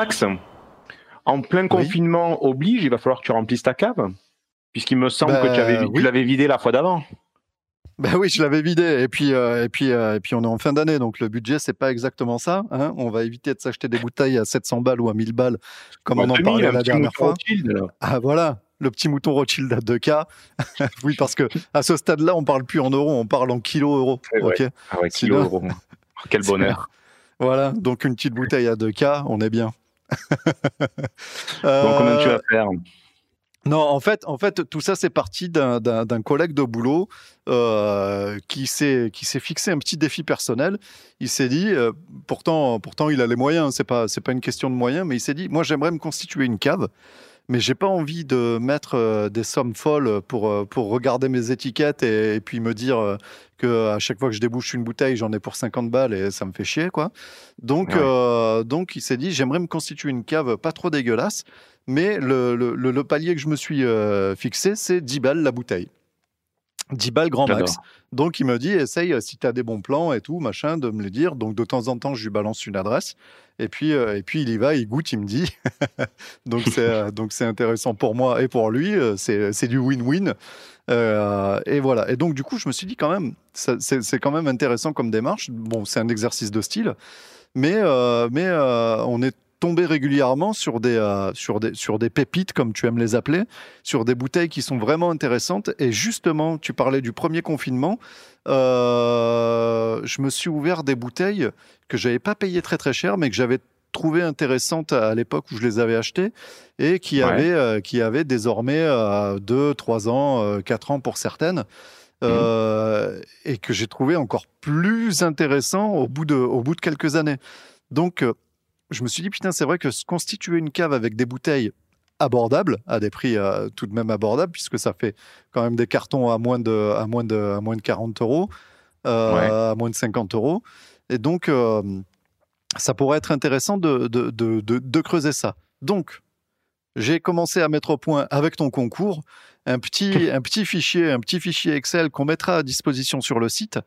Max, en plein Oui. confinement oblige, il va falloir que tu remplisses ta cave. Puisqu'il me semble Bah, que tu, avais, tu oui. l'avais vidé la fois d'avant. Ben oui, je l'avais vidé. Et puis, euh, et puis, euh, et puis, on est en fin d'année, donc le budget c'est pas exactement ça. hein. On va éviter de s'acheter des bouteilles à 700 balles ou à 1000 balles, comme Bah, on en 2000, parlait la dernière fois. Rothschild, là. Ah voilà, le petit mouton Rothschild à 2K. oui, parce que à ce stade-là, on parle plus en euros, on parle en kilos euros. Ok. Ah ouais, kilo euro. Quel bonheur. Voilà, donc une petite bouteille à 2K, on est bien. Donc, combien tu Euh, vas faire Non, en fait, en fait, tout ça, c'est parti d'un- collègue de boulot euh, qui s'est qui s'est fixé un petit défi personnel. Il s'est dit, euh, pourtant, pourtant, il a les moyens. C'est pas c'est pas une question de moyens, mais il s'est dit, moi, j'aimerais me constituer une cave. Mais j'ai pas envie de mettre euh, des sommes folles pour, euh, pour regarder mes étiquettes et, et puis me dire euh, que à chaque fois que je débouche une bouteille, j'en ai pour 50 balles et ça me fait chier, quoi. Donc, Ouais. euh, donc il s'est dit, j'aimerais me constituer une cave pas trop dégueulasse, mais le, le, le- le palier que je me suis euh, fixé, c'est 10 balles la bouteille. 10 balles grand max. Donc il me dit, essaye si tu as des bons plans et tout, machin, de me le dire. Donc de temps en temps, je lui balance une adresse. Et puis, euh, et puis il y va, il goûte, il me dit. donc c'est euh, donc c'est intéressant pour moi et pour lui. euh, C'est du win-win. Euh, et voilà. Et donc du coup, je me suis dit quand même, c'est c'est quand même intéressant comme démarche. Bon, c'est un exercice de style, mais mais on est tombé régulièrement sur des, euh, sur, des, sur des pépites, comme tu aimes les appeler, sur des bouteilles qui sont vraiment intéressantes. Et justement, tu parlais du premier confinement. Euh, je me suis ouvert des bouteilles que j'avais pas payées très très cher, mais que j'avais trouvées intéressantes à l'époque où je les avais achetées et qui, Ouais. avaient, euh, qui avaient désormais 2, 3 ans, euh, 4 ans pour certaines. Euh, et que j'ai trouvé encore plus intéressant au bout de, au bout de quelques années. Donc, je me suis dit, putain, c'est vrai que se constituer une cave avec des bouteilles abordables, à des prix euh, tout de même abordables, puisque ça fait quand même des cartons à moins de, à moins de, à moins de 40 euros, euh, à moins de 50 euros. Et donc, euh, ça pourrait être intéressant de, de, de, de- creuser ça. Donc, j'ai commencé à mettre au point avec ton concours un petit, un petit fichier, un petit fichier Excel qu'on mettra à disposition sur le site.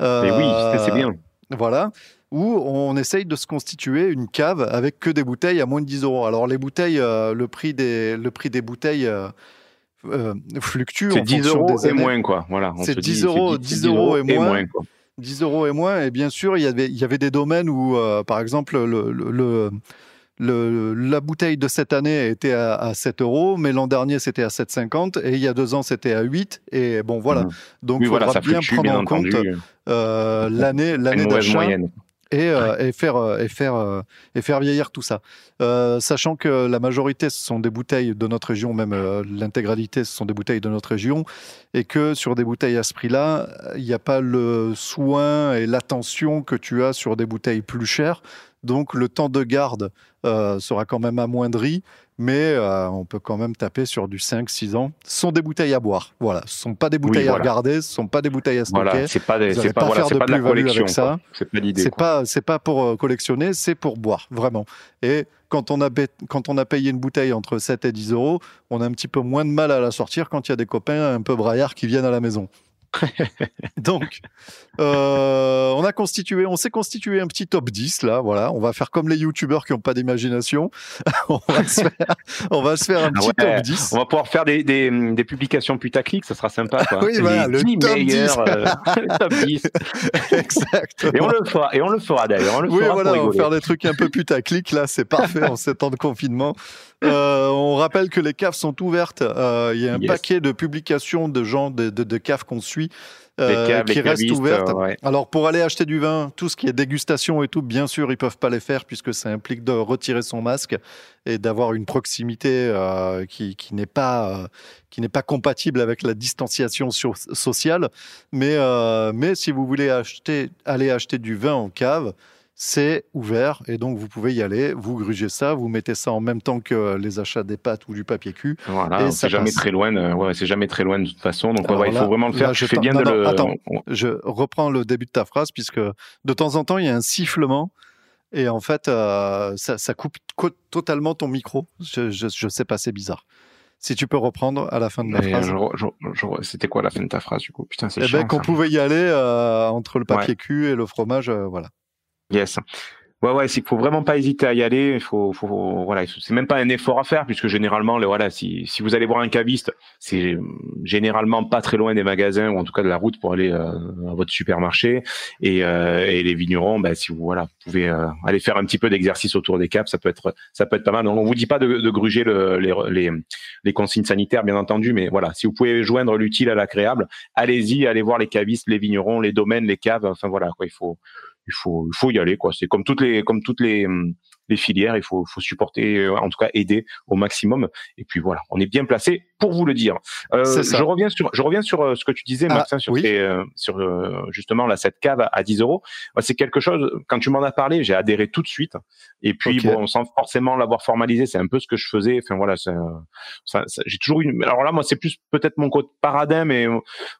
Mais oui, c'est bien. voilà, où on essaye de se constituer une cave avec que des bouteilles à moins de 10 euros. Alors les bouteilles, euh, le, prix des, le prix des bouteilles euh, euh, fluctue C'est en 10 fonction euros des et années. moins, quoi. Voilà. C'est se 10 dit, euros, 10 euros et moins. quoi. 10 euros et moins. Et bien sûr, il y avait, il y avait des domaines où, euh, par exemple, le, le- le- le- la bouteille de cette année était à, à 7 euros, mais l'an dernier, c'était à 7,50 et il y a deux ans, c'était à 8. Et bon, voilà. Mhm. Donc, Oui, il voilà, faudra ça bien prendre bien en compte euh, l'année l'année d'achat. Et, euh, et faire euh, et faire euh, et faire vieillir tout ça. Sachant que la majorité ce sont des bouteilles de notre région, même l'intégralité ce sont des bouteilles de notre région, et que sur des bouteilles à ce prix-là, il n'y a pas le soin et l'attention que tu as sur des bouteilles plus chères. Donc le temps de garde euh, sera quand même amoindri, mais euh, on peut quand même taper sur du 5-6 ans. Ce sont des bouteilles à boire. Voilà, ce ne sont pas des bouteilles voilà. à regarder, ce ne sont pas des bouteilles à stocker. Voilà, c'est pas, des- pas, pas voilà, faire de pas de la collection. C'est pas l'idée. C'est quoi. pas, c'est pas pour euh, collectionner, c'est pour boire, vraiment. Et quand on, a, quand on a payé une bouteille entre 7 et 10 euros, on a un petit peu moins de mal à la sortir quand il y a des copains un peu braillards qui viennent à la maison. Donc, euh, on a constitué, on s'est constitué un petit top 10 là, voilà. On va faire comme les youtubeurs qui n'ont pas d'imagination. on, va se faire, on va se faire un Ah petit ouais, top 10. On va pouvoir faire des, des, des publications putaclic, ça sera sympa. Quoi. Oui, Les voilà, le 10 top 10. meilleurs, euh, le top 10. Exactement. Et on le fera, et on le fera d'ailleurs. Oui, fera voilà, on va faire des trucs un peu putaclic. Là, c'est parfait en ces temps de confinement. Euh, on rappelle que les caves sont ouvertes. Euh, Il y a un Yes. paquet de publications de gens, de, de, de caves qu'on suit, euh, caves, qui restent ouvertes. ouais. Alors, pour aller acheter du vin, tout ce qui est dégustation et tout, bien sûr, ils peuvent pas les faire puisque ça implique de retirer son masque et d'avoir une proximité euh, qui, qui n'est pas euh, qui n'est pas compatible avec la distanciation so- sociale. Mais mais si vous voulez acheter aller acheter du vin en cave, c'est ouvert et donc vous pouvez y aller, vous grugez ça, vous mettez ça en même temps que les achats des pâtes ou du papier cul. Voilà, c'est jamais passe. très loin. euh, Ouais, c'est jamais très loin de toute façon. Donc ouais, ouais, il faut vraiment le faire. là, je fais bien non, de non, le. attends. Je reprends le début de ta phrase puisque de temps en temps il y a un sifflement et en fait euh, ça, ça coupe co- totalement ton micro. Je, je, je sais pas, c'est bizarre. Si tu peux reprendre à la fin de la Mais, phrase. C'était quoi la fin de ta phrase du coup? Putain, c'est Eh ben, qu'on pouvait y aller euh, entre le papier cul et le fromage, euh, voilà. Yes. Ouais, ouais, c'est qu'il faut vraiment pas hésiter à y aller. Il faut, faut, voilà, c'est même pas un effort à faire puisque généralement, le, voilà, si, vous allez voir un caviste, c'est généralement pas très loin des magasins ou en tout cas de la route pour aller euh, à votre supermarché. Et, euh, et les vignerons, bah, si vous, voilà, vous pouvez euh, aller faire un petit peu d'exercice autour des caps, ça peut être, ça peut être pas mal. Donc, on vous dit pas de, gruger le, les, les, les consignes sanitaires, bien entendu, mais voilà, si vous pouvez joindre l'utile à l'agréable, allez-y, allez voir les cavistes, les vignerons, les domaines, les caves. Enfin voilà, quoi, il faut il faut il faut y aller quoi. C'est comme toutes les comme toutes les hum, les filières il faut faut supporter euh, en tout cas aider au maximum. Et puis voilà on est bien placé pour vous le dire. Euh, je reviens sur je reviens sur euh, ce que tu disais Ah, Maxin sur oui. tes, sur justement là cette cave à 10 euros. Moi, c'est quelque chose quand tu m'en as parlé j'ai adhéré tout de suite. Et puis bon sans forcément l'avoir formalisé c'est un peu ce que je faisais. Enfin voilà c'est, ça, ça- j'ai toujours eu alors là moi c'est plus peut-être mon côté paradin mais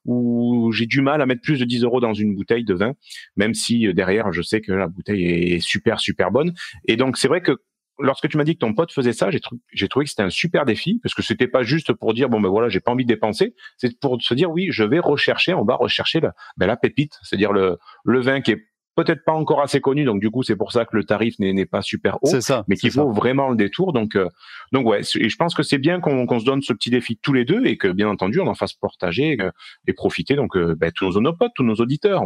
où j'ai du mal à mettre plus de 10 euros dans une bouteille de vin même si derrière je sais que la bouteille est super super bonne. Et donc c'est vrai que lorsque tu m'as dit que ton pote faisait ça j'ai trou- j'ai trouvé que c'était un super défi parce que c'était pas juste pour dire bon ben voilà j'ai pas envie de dépenser c'est pour se dire oui je vais rechercher on va rechercher la, ben, la pépite c'est-à-dire le le vin qui est peut-être pas encore assez connu donc du coup c'est pour ça que le tarif n'est n'est pas super haut C'est ça. mais c'est qu'il vaut vraiment le détour. Donc, euh, donc ouais, et je pense que c'est bien qu'on qu'on se donne ce petit défi tous les deux et que bien entendu on en fasse partager euh, et profiter donc euh, ben, tous nos potes, tous nos auditeurs.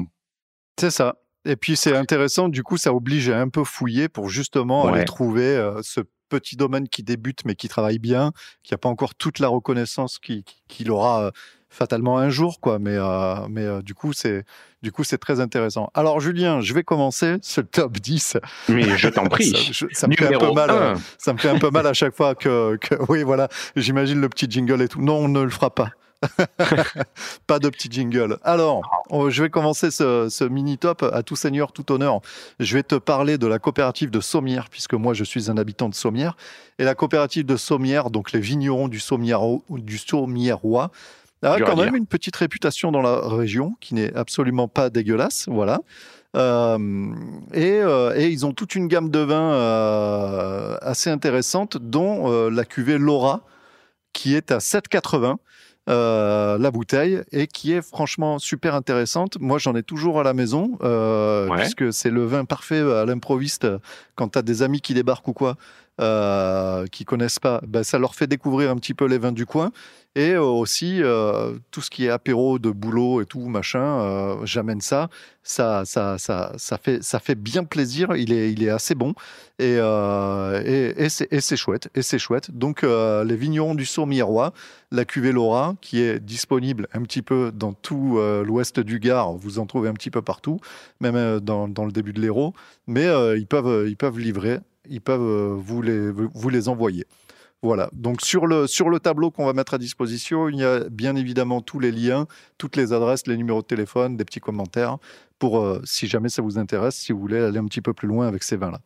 C'est ça. Et puis c'est intéressant, du coup, ça oblige à un peu fouiller pour justement Ouais. aller trouver euh, ce petit domaine qui débute mais qui travaille bien, qui n'a pas encore toute la reconnaissance qu'il qui, aura euh, fatalement un jour, quoi. Mais, euh, mais euh, du coup, c'est du coup c'est très intéressant. Alors Julien, je vais commencer ce top 10. Mais je t'en prie. Ça, je- ça me fait un peu mal. euh, 1. Ça me fait un peu mal à chaque fois que, que- oui voilà, j'imagine le petit jingle et tout. Non, on ne le fera pas. pas de petit jingle. Alors, je vais commencer ce, ce mini top à tout seigneur, tout honneur. Je vais te parler de la coopérative de Sommières, puisque moi je suis un habitant de Sommières. Et la coopérative de Sommières, donc les vignerons du Sommières, du Sommièrois, Dur quand même une petite réputation dans la région qui n'est absolument pas dégueulasse, voilà. Euh, et, euh, et ils ont toute une gamme de vins euh, assez intéressante, dont la cuvée Laura, qui est à 7,80 euh, la bouteille et qui est franchement super intéressante. Moi, j'en ai toujours à la maison, euh, Ouais. puisque c'est le vin parfait à l'improviste quand tu as des amis qui débarquent ou quoi, euh, qui connaissent pas. Ben, ça leur fait découvrir un petit peu les vins du coin. Et euh, aussi, euh, tout ce qui est apéro de boulot et tout, machin, euh, j'amène ça. Ça, ça, ça, ça, fait, ça fait bien plaisir. Il est, il est assez bon. Et, et, et c'est et c'est chouette. Et c'est chouette. Donc, les vignerons du Sourmiérois, la cuvée Laura, qui est disponible un petit peu dans tout l'ouest du Gard. Vous en trouvez un petit peu partout, même dans, dans le début de l'Hérault. Mais ils, peuvent, ils peuvent livrer, ils peuvent euh, vous, les, vous les envoyer. Voilà. Donc sur le, sur le tableau qu'on va mettre à disposition, il y a bien évidemment tous les liens, toutes les adresses, les numéros de téléphone, des petits commentaires pour, euh, si jamais ça vous intéresse, si vous voulez aller un petit peu plus loin avec ces vins-là.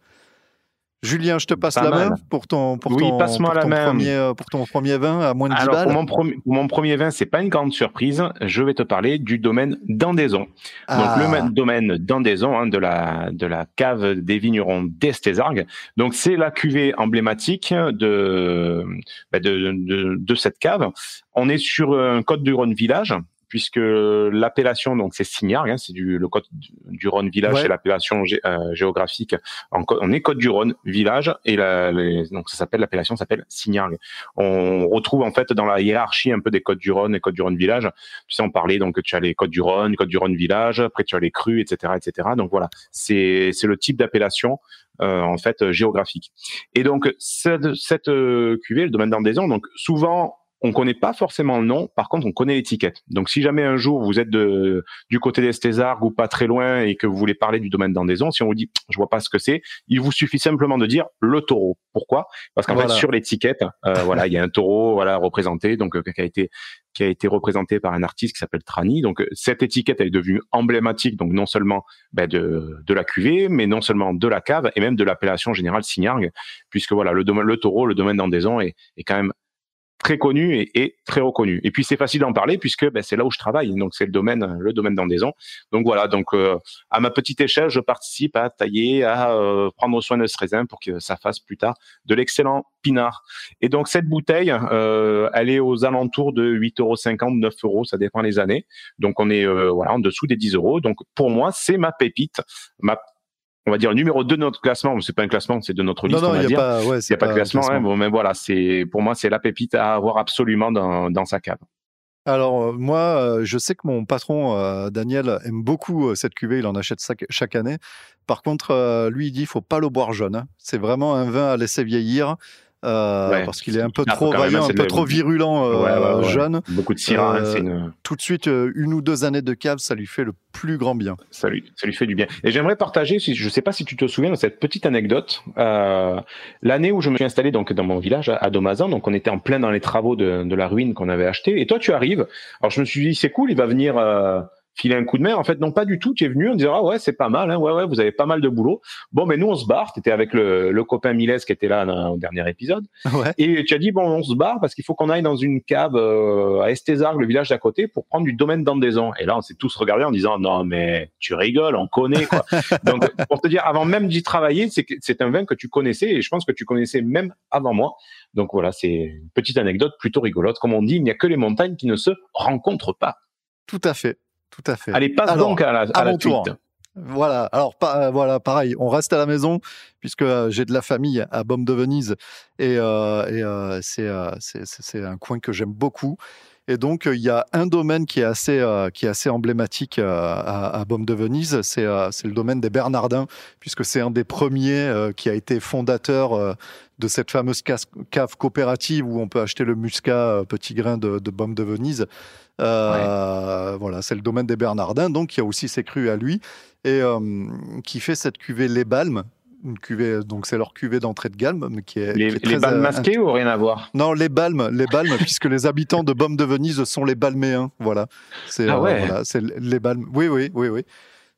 Julien, je te passe Pas la mal. main pour ton, pour Oui, ton, passe-moi pour la ton main. Premier, euh, pour ton premier vin à moins de 10 Alors, pour balles. mon, premier, pour mon premier vin, c'est pas une grande surprise. Je vais te parler du domaine d'Andaison. Ah. Donc, le ma- domaine d'Andaison, hein, de, la, de la cave des vignerons d'Estésargues. Donc, c'est la cuvée emblématique de, bah, de, de, de cette cave. On est sur un Côte du Rhône village, puisque l'appellation, donc, c'est Signargues, hein, c'est du, le Côte du Rhône village, Ouais. c'est l'appellation gé- euh, géographique. En on est Côte du Rhône village, et la, les- donc, ça s'appelle, l'appellation s'appelle Signargues on retrouve en fait dans la hiérarchie un peu des Côtes du Rhône et Côtes du Rhône village. Tu sais, on parlait donc que tu as les Côtes du Rhône, Côtes du Rhône village, après tu as les crues, etc., etc. Donc voilà, c'est c'est le type d'appellation euh, en fait euh, géographique. Et donc cette, cette euh, cuvée, le domaine d'Andaison, donc souvent on connaît pas forcément le nom, par contre on connaît l'étiquette. Donc si jamais un jour vous êtes de, du côté d'Estésargues ou pas très loin et que vous voulez parler du domaine d'Andaison, si on vous dit je vois pas ce que c'est, il vous suffit simplement de dire le taureau. Pourquoi? Parce qu'en Voilà. fait sur l'étiquette, euh, voilà, il y a un taureau, voilà, représenté, donc euh, qui a été qui a été représenté par un artiste qui s'appelle Trani. Donc euh, cette étiquette elle est devenue emblématique, donc non seulement ben, de de la cuvée, mais non seulement de la cave et même de l'appellation générale Signargues, puisque voilà le domaine, le taureau, le domaine d'Andaison est, est quand même très connu et, et très reconnu. Et puis c'est facile d'en parler puisque ben, c'est là où je travaille, donc c'est le domaine, le domaine d'Andaison. Donc voilà, donc euh, à ma petite échelle, je participe à tailler, à euh, prendre soin de ce raisin pour que ça fasse plus tard de l'excellent pinard. Et donc cette bouteille, euh, elle est aux alentours de 8,50 9 euros, ça dépend les années. Donc on est euh, voilà en dessous des 10 euros. Donc pour moi, c'est ma pépite, ma on va dire numéro 2 de notre classement. C'est pas un classement, c'est de notre Non, liste, non, on va il n'y a pas, ouais, a pas de classement, hein, classement. bon, mais voilà, c'est pour moi c'est la pépite à avoir absolument dans, dans sa cave. Alors euh, moi, euh, je sais que mon patron euh, Daniel aime beaucoup euh, cette cuvée, il en achète chaque année. Par contre, euh, lui il dit faut pas le boire jeune. hein. C'est vraiment un vin à laisser vieillir euh, Ouais, parce qu'il est un peu Ah, trop même, un peu trop virulent euh, Ouais, ouais, ouais. jeune. Beaucoup de hein, Euh, une, Tout de suite, euh, une ou deux années de cave, ça lui fait le plus grand bien. ça lui, ça lui fait du bien. Et j'aimerais partager, si, je sais pas si tu te souviens de cette petite anecdote, euh, l'année où je me suis installé donc dans mon village à, Domazan, donc on était en plein dans les travaux de, de la ruine qu'on avait acheté, et toi tu arrives. Alors je me suis dit c'est cool, il va venir euh, filer un coup de main. En fait non pas du tout, tu es venu en disant ah ouais c'est pas mal, hein, ouais ouais vous avez pas mal de boulot. Bon mais nous on se barre. T'étais avec le, le copain Miles qui était là dans- au dernier épisode. Ouais. Et tu as dit, bon, on se barre parce qu'il faut qu'on aille dans une cave euh, à Estésargues, le village d'à côté, pour prendre du domaine d'Andaison. Et là, on s'est tous regardés en disant, non, mais tu rigoles, on connaît, quoi. Donc, pour te dire, avant même d'y travailler, c'est un vin que tu connaissais et je pense que tu connaissais même avant moi. Donc voilà, c'est une petite anecdote plutôt rigolote. Comme on dit, il n'y a que les montagnes qui ne se rencontrent pas. Tout à fait, tout à fait. Allez, passe Alors, donc à la, à la tour. Voilà, alors pa- euh, voilà, pareil, on reste à la maison puisque euh, j'ai de la famille à Baume de Venise et, euh, et, c'est un coin que j'aime beaucoup. Et donc, euh, il y a un domaine qui est assez, euh, qui est assez emblématique euh, à, à Baume de Venise, c'est le domaine des Bernardins, puisque c'est un des premiers qui a été fondateur de cette fameuse cave coopérative où on peut acheter le muscat petit grain de, de Baume de Venise. Euh, Voilà, c'est le domaine des Bernardins, donc il y a aussi ses crues à lui, et euh, qui fait cette cuvée Les Balmes. Une cuvée, donc c'est leur cuvée d'entrée de gamme, mais qui est, Les, qui est les très, balles euh, masquées ou rien à voir? Non, les balmes, les balmes, puisque les habitants de Baume de Venise sont les balméens. Voilà. C'est Ah euh, ouais. voilà, c'est les balmes. Oui, oui, oui, oui.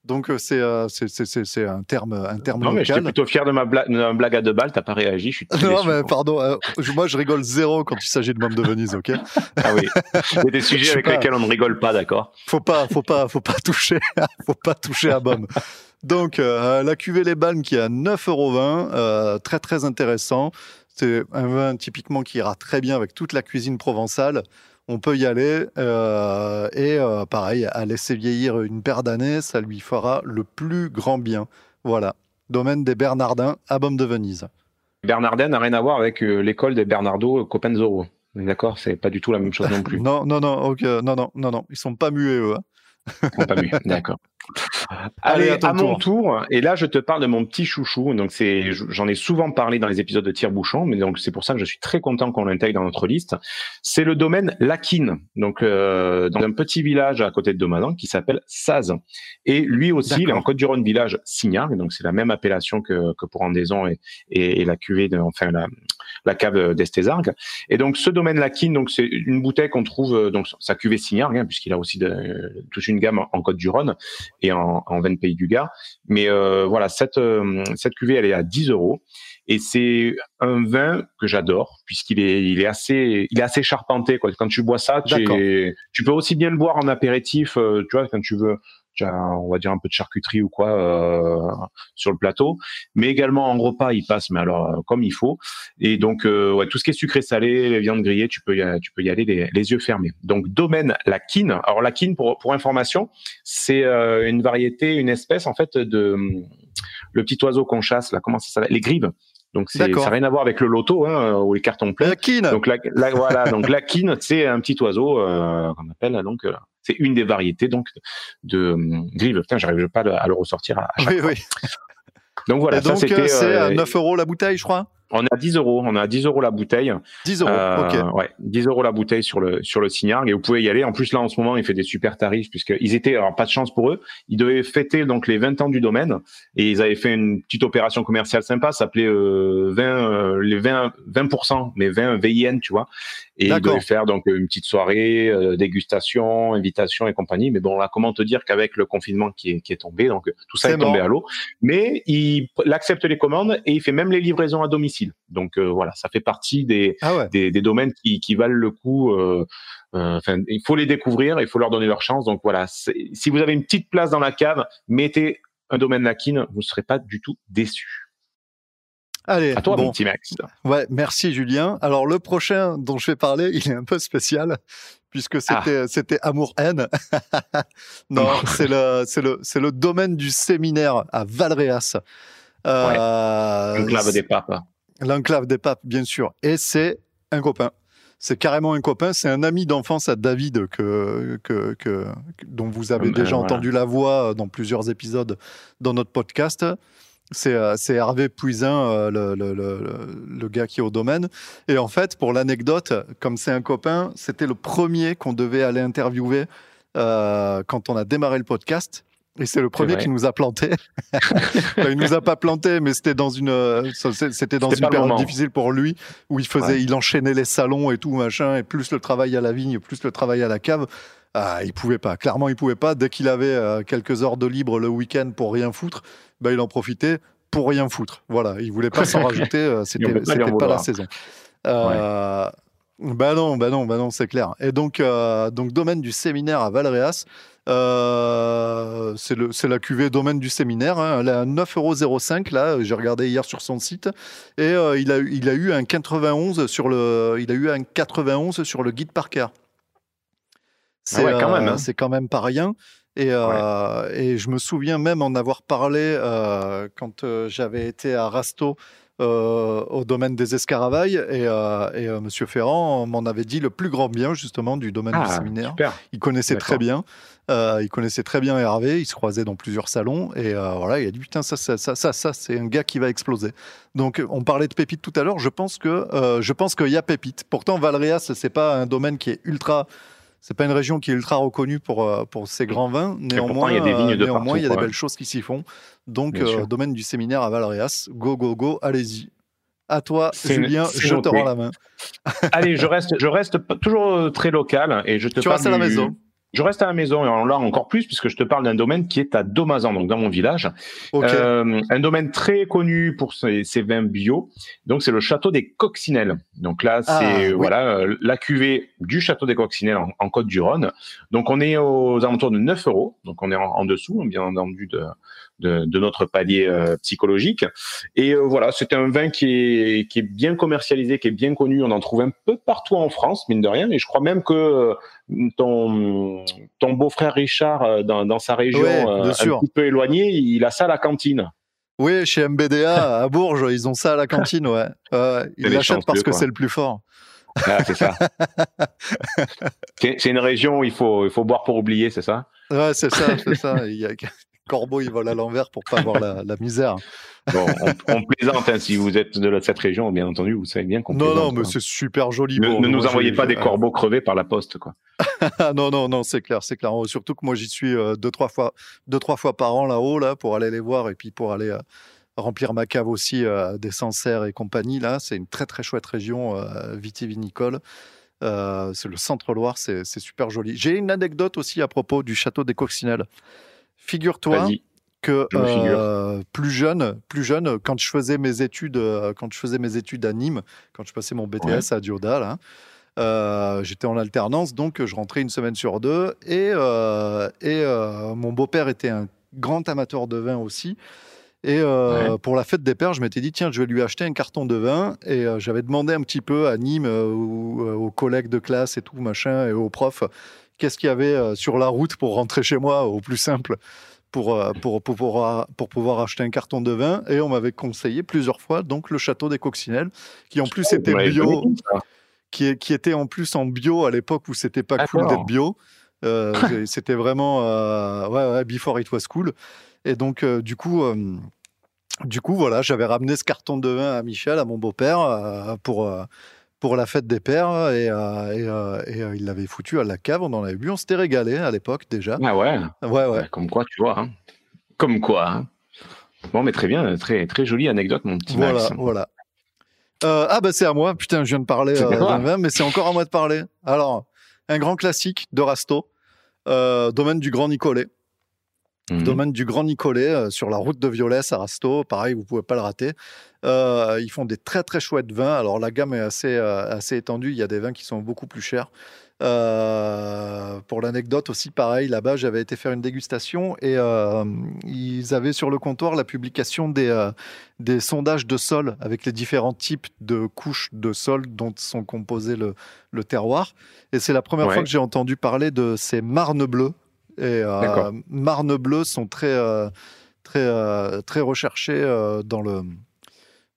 Donc euh, c'est euh, c'est- c'est- c'est- c'est un terme, un terme Non, mais j'étais local. plutôt fier de ma, bla- de ma blague à deux balles. T'as pas réagi. Je suis Non, mais pardon, euh, moi je rigole zéro quand il s'agit de Môme de Venise, ok? Ah oui. Il y a des Je sujets avec pas. lesquels on ne rigole pas, d'accord? Faut pas, faut pas, faut pas toucher, faut pas toucher à Baume. Donc euh, la cuvée Les Balmes qui est à 9,20€, euh, très très intéressant. C'est un vin typiquement qui ira très bien avec toute la cuisine provençale. On peut y aller euh, et pareil, à laisser vieillir une paire d'années, ça lui fera le plus grand bien. Voilà, domaine des Bernardins à Baume de Venise. Bernardin n'a rien à voir avec l'école des Bernardo Copenzoro. D'accord C'est pas du tout la même chose non plus. Non, non, non, ok, non, non, non, non, ils sont pas muets eux. hein. Pas mieux. D'accord. Allez, Allez, à mon tour. Et là, je te parle de mon petit chouchou. Donc, c'est, j'en ai souvent parlé dans les épisodes de Tire-Bouchon, mais donc c'est pour ça que je suis très content qu'on l'intègre dans notre liste. C'est le domaine Laquine, donc euh, dans un petit village à côté de Domadan qui s'appelle Saz. Et lui aussi, il est en Côte-du-Rhône village Signard, donc c'est la même appellation que, que pour Andaison et, et, et la cuvée, de, enfin la, la cave d'Estésargues. Et donc, ce domaine Laquine, donc c'est une bouteille qu'on trouve euh, donc sa cuvée Signard, hein, puisqu'il a aussi de, toute une gamme en Côte-du-Rhône et en, en 20 pays du Gard. Mais euh, voilà, cette, euh, cette cuvée, elle est à 10 euros. Et c'est un vin que j'adore, puisqu'il est, il est assez, il est assez charpenté, quoi. Quand tu bois ça, tu, es- tu peux aussi bien le boire en apéritif, euh, tu vois, quand tu veux, on va dire un peu de charcuterie ou quoi, euh, sur le plateau. Mais également en repas, il passe, mais alors, euh, comme il faut. Et donc, euh, ouais, tout ce qui est sucré salé, les viandes grillées, tu peux y, a- tu peux y aller les, les yeux fermés. Donc, domaine la quine. Alors, la quine, pour, pour information, c'est euh, une variété, une espèce, en fait, de hum, le petit oiseau qu'on chasse, là, comment ça s'appelle? Les grives. Donc, c'est, ça n'a rien à voir avec le loto, hein, ou les cartons pleins. La quine Donc la, la- voilà, donc la quine, c'est un petit oiseau euh, qu'on appelle donc euh, c'est une des variétés donc de hum, grive. Putain, j'arrive pas à le- ressortir à, chaque Oui, fois. oui. Donc voilà, Et ça donc, c'était. euh, c'est à euh, 9 euros la bouteille, je crois? On est à 10 euros, on est à 10 euros la bouteille. 10 euros, Euh, ok. Ouais, 10 euros la bouteille sur le sur le Signargue et vous pouvez y aller. En plus là en ce moment il fait des super tarifs puisqu'ils étaient alors pas de chance pour eux, ils devaient fêter donc les 20 ans du domaine et ils avaient fait une petite opération commerciale sympa, ça s'appelait euh, 20 euh, les 20 20% mais 20 VIN tu vois. Et ils devaient faire donc une petite soirée, euh, dégustation, invitation et compagnie. Mais bon là comment te dire qu'avec le confinement qui est qui est tombé donc tout ça est, tombé à l'eau. Mais il, il accepte les commandes et il fait même les livraisons à domicile. Donc euh, voilà, ça fait partie des Ah ouais. des, des domaines qui, qui valent le coup. euh, euh, Enfin, il faut les découvrir, il faut leur donner leur chance. Donc voilà, si vous avez une petite place dans la cave, mettez un domaine laquine, vous ne serez pas du tout déçus. Allez, À toi, bon. mon petit Max. Ouais, merci Julien. Alors le prochain dont je vais parler, il est un peu spécial puisque c'était c'était amour-haine. non, c'est le c'est le c'est le domaine du séminaire à Valréas. Euh, Enclave des papes. L'enclave des papes, bien sûr. Et c'est un copain. C'est carrément un copain. C'est un ami d'enfance à David que, que, que- dont vous avez Ah ben, déjà voilà. entendu la voix dans plusieurs épisodes dans notre podcast. C'est euh, Hervé Puisin, euh, le, le- le- le- le gars qui est au domaine. Et en fait, pour l'anecdote, comme c'est un copain, c'était le premier qu'on devait aller interviewer euh, quand on a démarré le podcast. Et c'est le premier qui nous a planté. Il nous a pas planté, mais c'était dans une, euh, c'était dans une période difficile pour lui où il faisait, Ouais. il enchaînait les salons et tout machin, et plus le travail à la vigne, plus le travail à la cave. Ah, il pouvait pas. Clairement, il pouvait pas. Dès qu'il avait euh, quelques heures de libre le week-end pour rien foutre, bah, il en profitait pour rien foutre. Voilà, il voulait pas s'en rajouter. euh, C'était, pas pas la saison. Euh, Bah non, bah non, bah non, c'est clair. Et donc, euh, donc domaine du séminaire à Valréas. euh, c'est le- c'est la cuvée domaine du séminaire. hein. Elle est à 9,05 là. J'ai regardé hier sur son site et euh, il a eu- il a eu un 91 sur le il a eu un 91 sur le guide Parker. C'est ouais, quand même, hein. c'est quand même pas rien. Et, et je me souviens même en avoir parlé quand j'avais été à Rasto euh, au domaine des Escaravailles et, euh, et euh, Monsieur Ferrand m'en avait dit le plus grand bien justement du domaine du Ah, séminaire. super. Il connaissait très bien. Euh, il connaissait très bien Hervé. Il se croisait dans plusieurs salons et voilà, il a dit putain ça ça ça ça, ça, c'est un gars qui va exploser. Donc on parlait de pépite tout à l'heure. Je pense que je pense qu'il y a pépite. Pourtant Valréas c'est pas un domaine qui est ultra c'est pas une région qui est ultra reconnue pour, euh, pour ses grands vins. Néanmoins, il y a des vignes euh, de néanmoins, il y a des partout, quoi. belles choses qui s'y font. Donc, euh, domaine du séminaire à Valréas, go, go, go, allez-y. À toi, Julien, je te rends la main. Allez, je reste, je reste toujours euh, très local et je te Tu parle restes à la du- maison. Je reste à la maison et là encore plus puisque je te parle d'un domaine qui est à Domazan, donc dans mon village. Euh, un domaine très connu pour ses, ses vins bio. Donc c'est le château des Coccinelles. Donc là Ah, c'est oui. voilà euh, la cuvée du château des Coccinelles en, en Côte du Rhône. Donc on est aux alentours de 9 euros. Donc on est en, en dessous bien entendu de de, de notre palier euh, psychologique. Et euh, voilà, c'est un vin qui est qui est bien commercialisé, qui est bien connu. On en trouve un peu partout en France, mine de rien. Et je crois même que euh, ton ton beau-frère Richard dans, dans sa région Ouais, un petit peu éloignée, il a ça à la cantine. Oui, chez MBDA à Bourges, ils ont ça à la cantine, ouais. Ils l'achètent parce que c'est le plus fort. Ah, c'est ça. c'est c'est une région où il faut il faut boire pour oublier, c'est ça? Ouais, c'est ça, c'est ça. Il y a... Corbeau, il vole à l'envers pour pas avoir la, la misère. Bon, on, on plaisante. hein, si vous êtes de cette région, bien entendu, vous savez bien qu'on Non, non, plaisante, mais c'est super joli. Ne, ne nous envoyez pas des corbeaux crevés par la poste, quoi. Non, non, non, c'est clair, c'est clair. Surtout que moi, j'y suis euh, deux, trois fois, deux, trois fois par an là-haut, là, pour aller les voir et puis pour aller euh, remplir ma cave aussi euh, des Sancerres et compagnie. Là, c'est une très, très chouette région euh, vitivinicole. Euh, c'est le centre-Loire, c'est c'est super joli. J'ai une anecdote aussi à propos du château des Coccinelles. Figure-toi que je me figure. euh, plus jeune, plus jeune, quand je faisais mes études, euh, quand je faisais mes études à Nîmes, quand je passais mon BTS à Dioda, là, euh, j'étais en alternance, donc je rentrais une semaine sur deux. Et, euh, et mon beau-père était un grand amateur de vin aussi. Et euh, pour la fête des pères, je m'étais dit, tiens, je vais lui acheter un carton de vin. Et euh, j'avais demandé un petit peu à Nîmes, euh, aux, aux collègues de classe et tout, machin, et aux profs, qu'est-ce qu'il y avait euh, sur la route pour rentrer chez moi, au plus simple, pour, euh, pour, pour, pouvoir, pour pouvoir acheter un carton de vin. Et on m'avait conseillé plusieurs fois, donc, le château des Coccinelles, qui en plus était Vous m'avez bio qui, était en plus en bio à l'époque où c'était pas cool d'être bio. Euh, c'était vraiment euh, ouais, ouais, before it was cool. Et donc, euh, du coup, du coup, voilà, j'avais ramené ce carton de vin à Michel, à mon beau-père, pour, pour la fête des pères. Et, euh, et, euh, et, euh, il l'avait foutu à la cave, on en avait bu. On s'était régalé à l'époque déjà. Ah ouais. Ouais, ouais. Comme quoi, tu vois. hein. Comme quoi. hein. Bon, mais très bien, très très jolie anecdote, mon petit Voilà, Max. voilà. Euh, ah bah c'est à moi, putain, je viens de parler d'un vin, mais c'est encore à moi de parler. Alors, un grand classique de Rasto, domaine du Grand Nicolet. Mhm. Domaine du Grand Nicolet, euh, sur la route de Violès à Rasto, pareil, vous pouvez pas le rater. Euh, ils font des très très chouettes vins. Alors la gamme est assez, euh, assez étendue, il y a des vins qui sont beaucoup plus chers. Euh, pour l'anecdote aussi, pareil, là-bas, j'avais été faire une dégustation et ils avaient sur le comptoir la publication des, des sondages de sol avec les différents types de couches de sol dont sont composés le, le terroir. Et c'est la première Ouais. fois que j'ai entendu parler de ces marnes bleues. Et euh, marnes bleues sont très, euh, très, euh, très recherchées dans le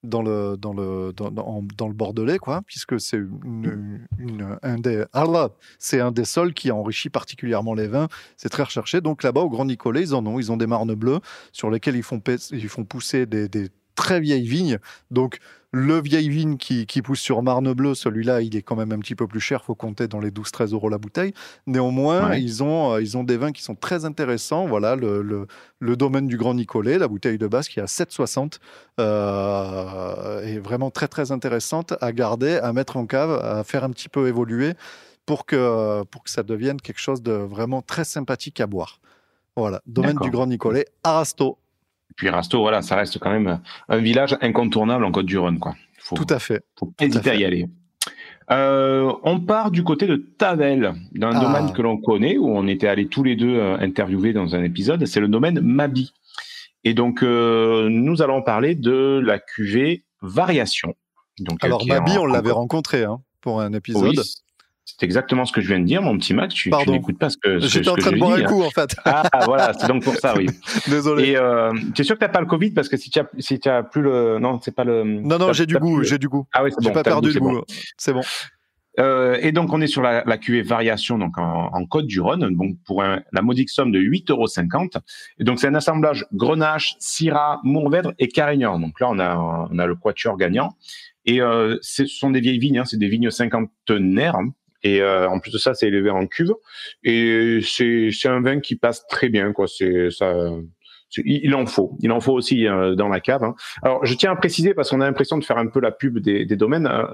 dans le dans le dans, dans- dans le Bordelais quoi puisque c'est une, une- un des ah c'est un des sols qui enrichit particulièrement les vins. C'est très recherché. Donc là-bas au Grand Nicolet ils en ont. Ils ont des marnes bleues sur lesquelles ils font ils font pousser des, des très vieilles vignes. Donc le vieille vigne qui, qui pousse sur Marne Bleu, celui-là, il est quand même un petit peu plus cher, faut compter dans les 12-13 euros la bouteille. Néanmoins, Ouais. ils, ont, euh, ils ont des vins qui sont très intéressants. Voilà, le, le, le domaine du Grand Nicolet, la bouteille de base qui est à 7,60 euh, est vraiment très très intéressante à garder, à mettre en cave, à faire un petit peu évoluer pour que, pour que ça devienne quelque chose de vraiment très sympathique à boire. Voilà, domaine du Grand Nicolet, Arasto, Puis Rasto, voilà, ça reste quand même un village incontournable en Côte-du-Rhône, quoi. Faut, tout à fait. faut pas tout à hésiter à, y aller. Euh, on part du côté de Tavel, d'un Ah. domaine que l'on connaît, où on était allés tous les deux euh, interviewer dans un épisode. C'est le domaine Mabi. Et donc, euh, nous allons parler de la cuvée Variation. Donc, Alors Mabi, en- on l'avait en- rencontré hein, pour un épisode. Oui, c'est exactement ce que je viens de dire, mon petit Max. Tu, tu n'écoutes pas ce que, ce, J'étais en train de je boire un hein. coup en fait. Ah, voilà, c'est donc pour ça, oui. Désolé. Et euh, tu es sûr que t'as pas le Covid? Parce que si tu as, si as plus le, non, c'est pas le. Non, non, j'ai du goût, j'ai du goût. Ah oui, c'est J'ai bon. pas t'as le perdu le goût. C'est bon. Euh, et donc on est sur la, la cuvée variation donc en, en Côte du Rhône, donc pour un- la modique somme de 8,50 euros. Et donc c'est un assemblage Grenache, Syrah, Mourvèdre et Carignan. Donc là on a on a le quatuor gagnant. Et euh, ce sont des vieilles vignes, hein, c'est des vignes cinquantenaires. hein. Et euh, en plus de ça, c'est élevé en cuve. Et c'est c'est un vin qui passe très bien, quoi. C'est ça il, en faut. Il en faut aussi euh, dans la cave. hein. Alors, je tiens à préciser parce qu'on a l'impression de faire un peu la pub des, des domaines. euh,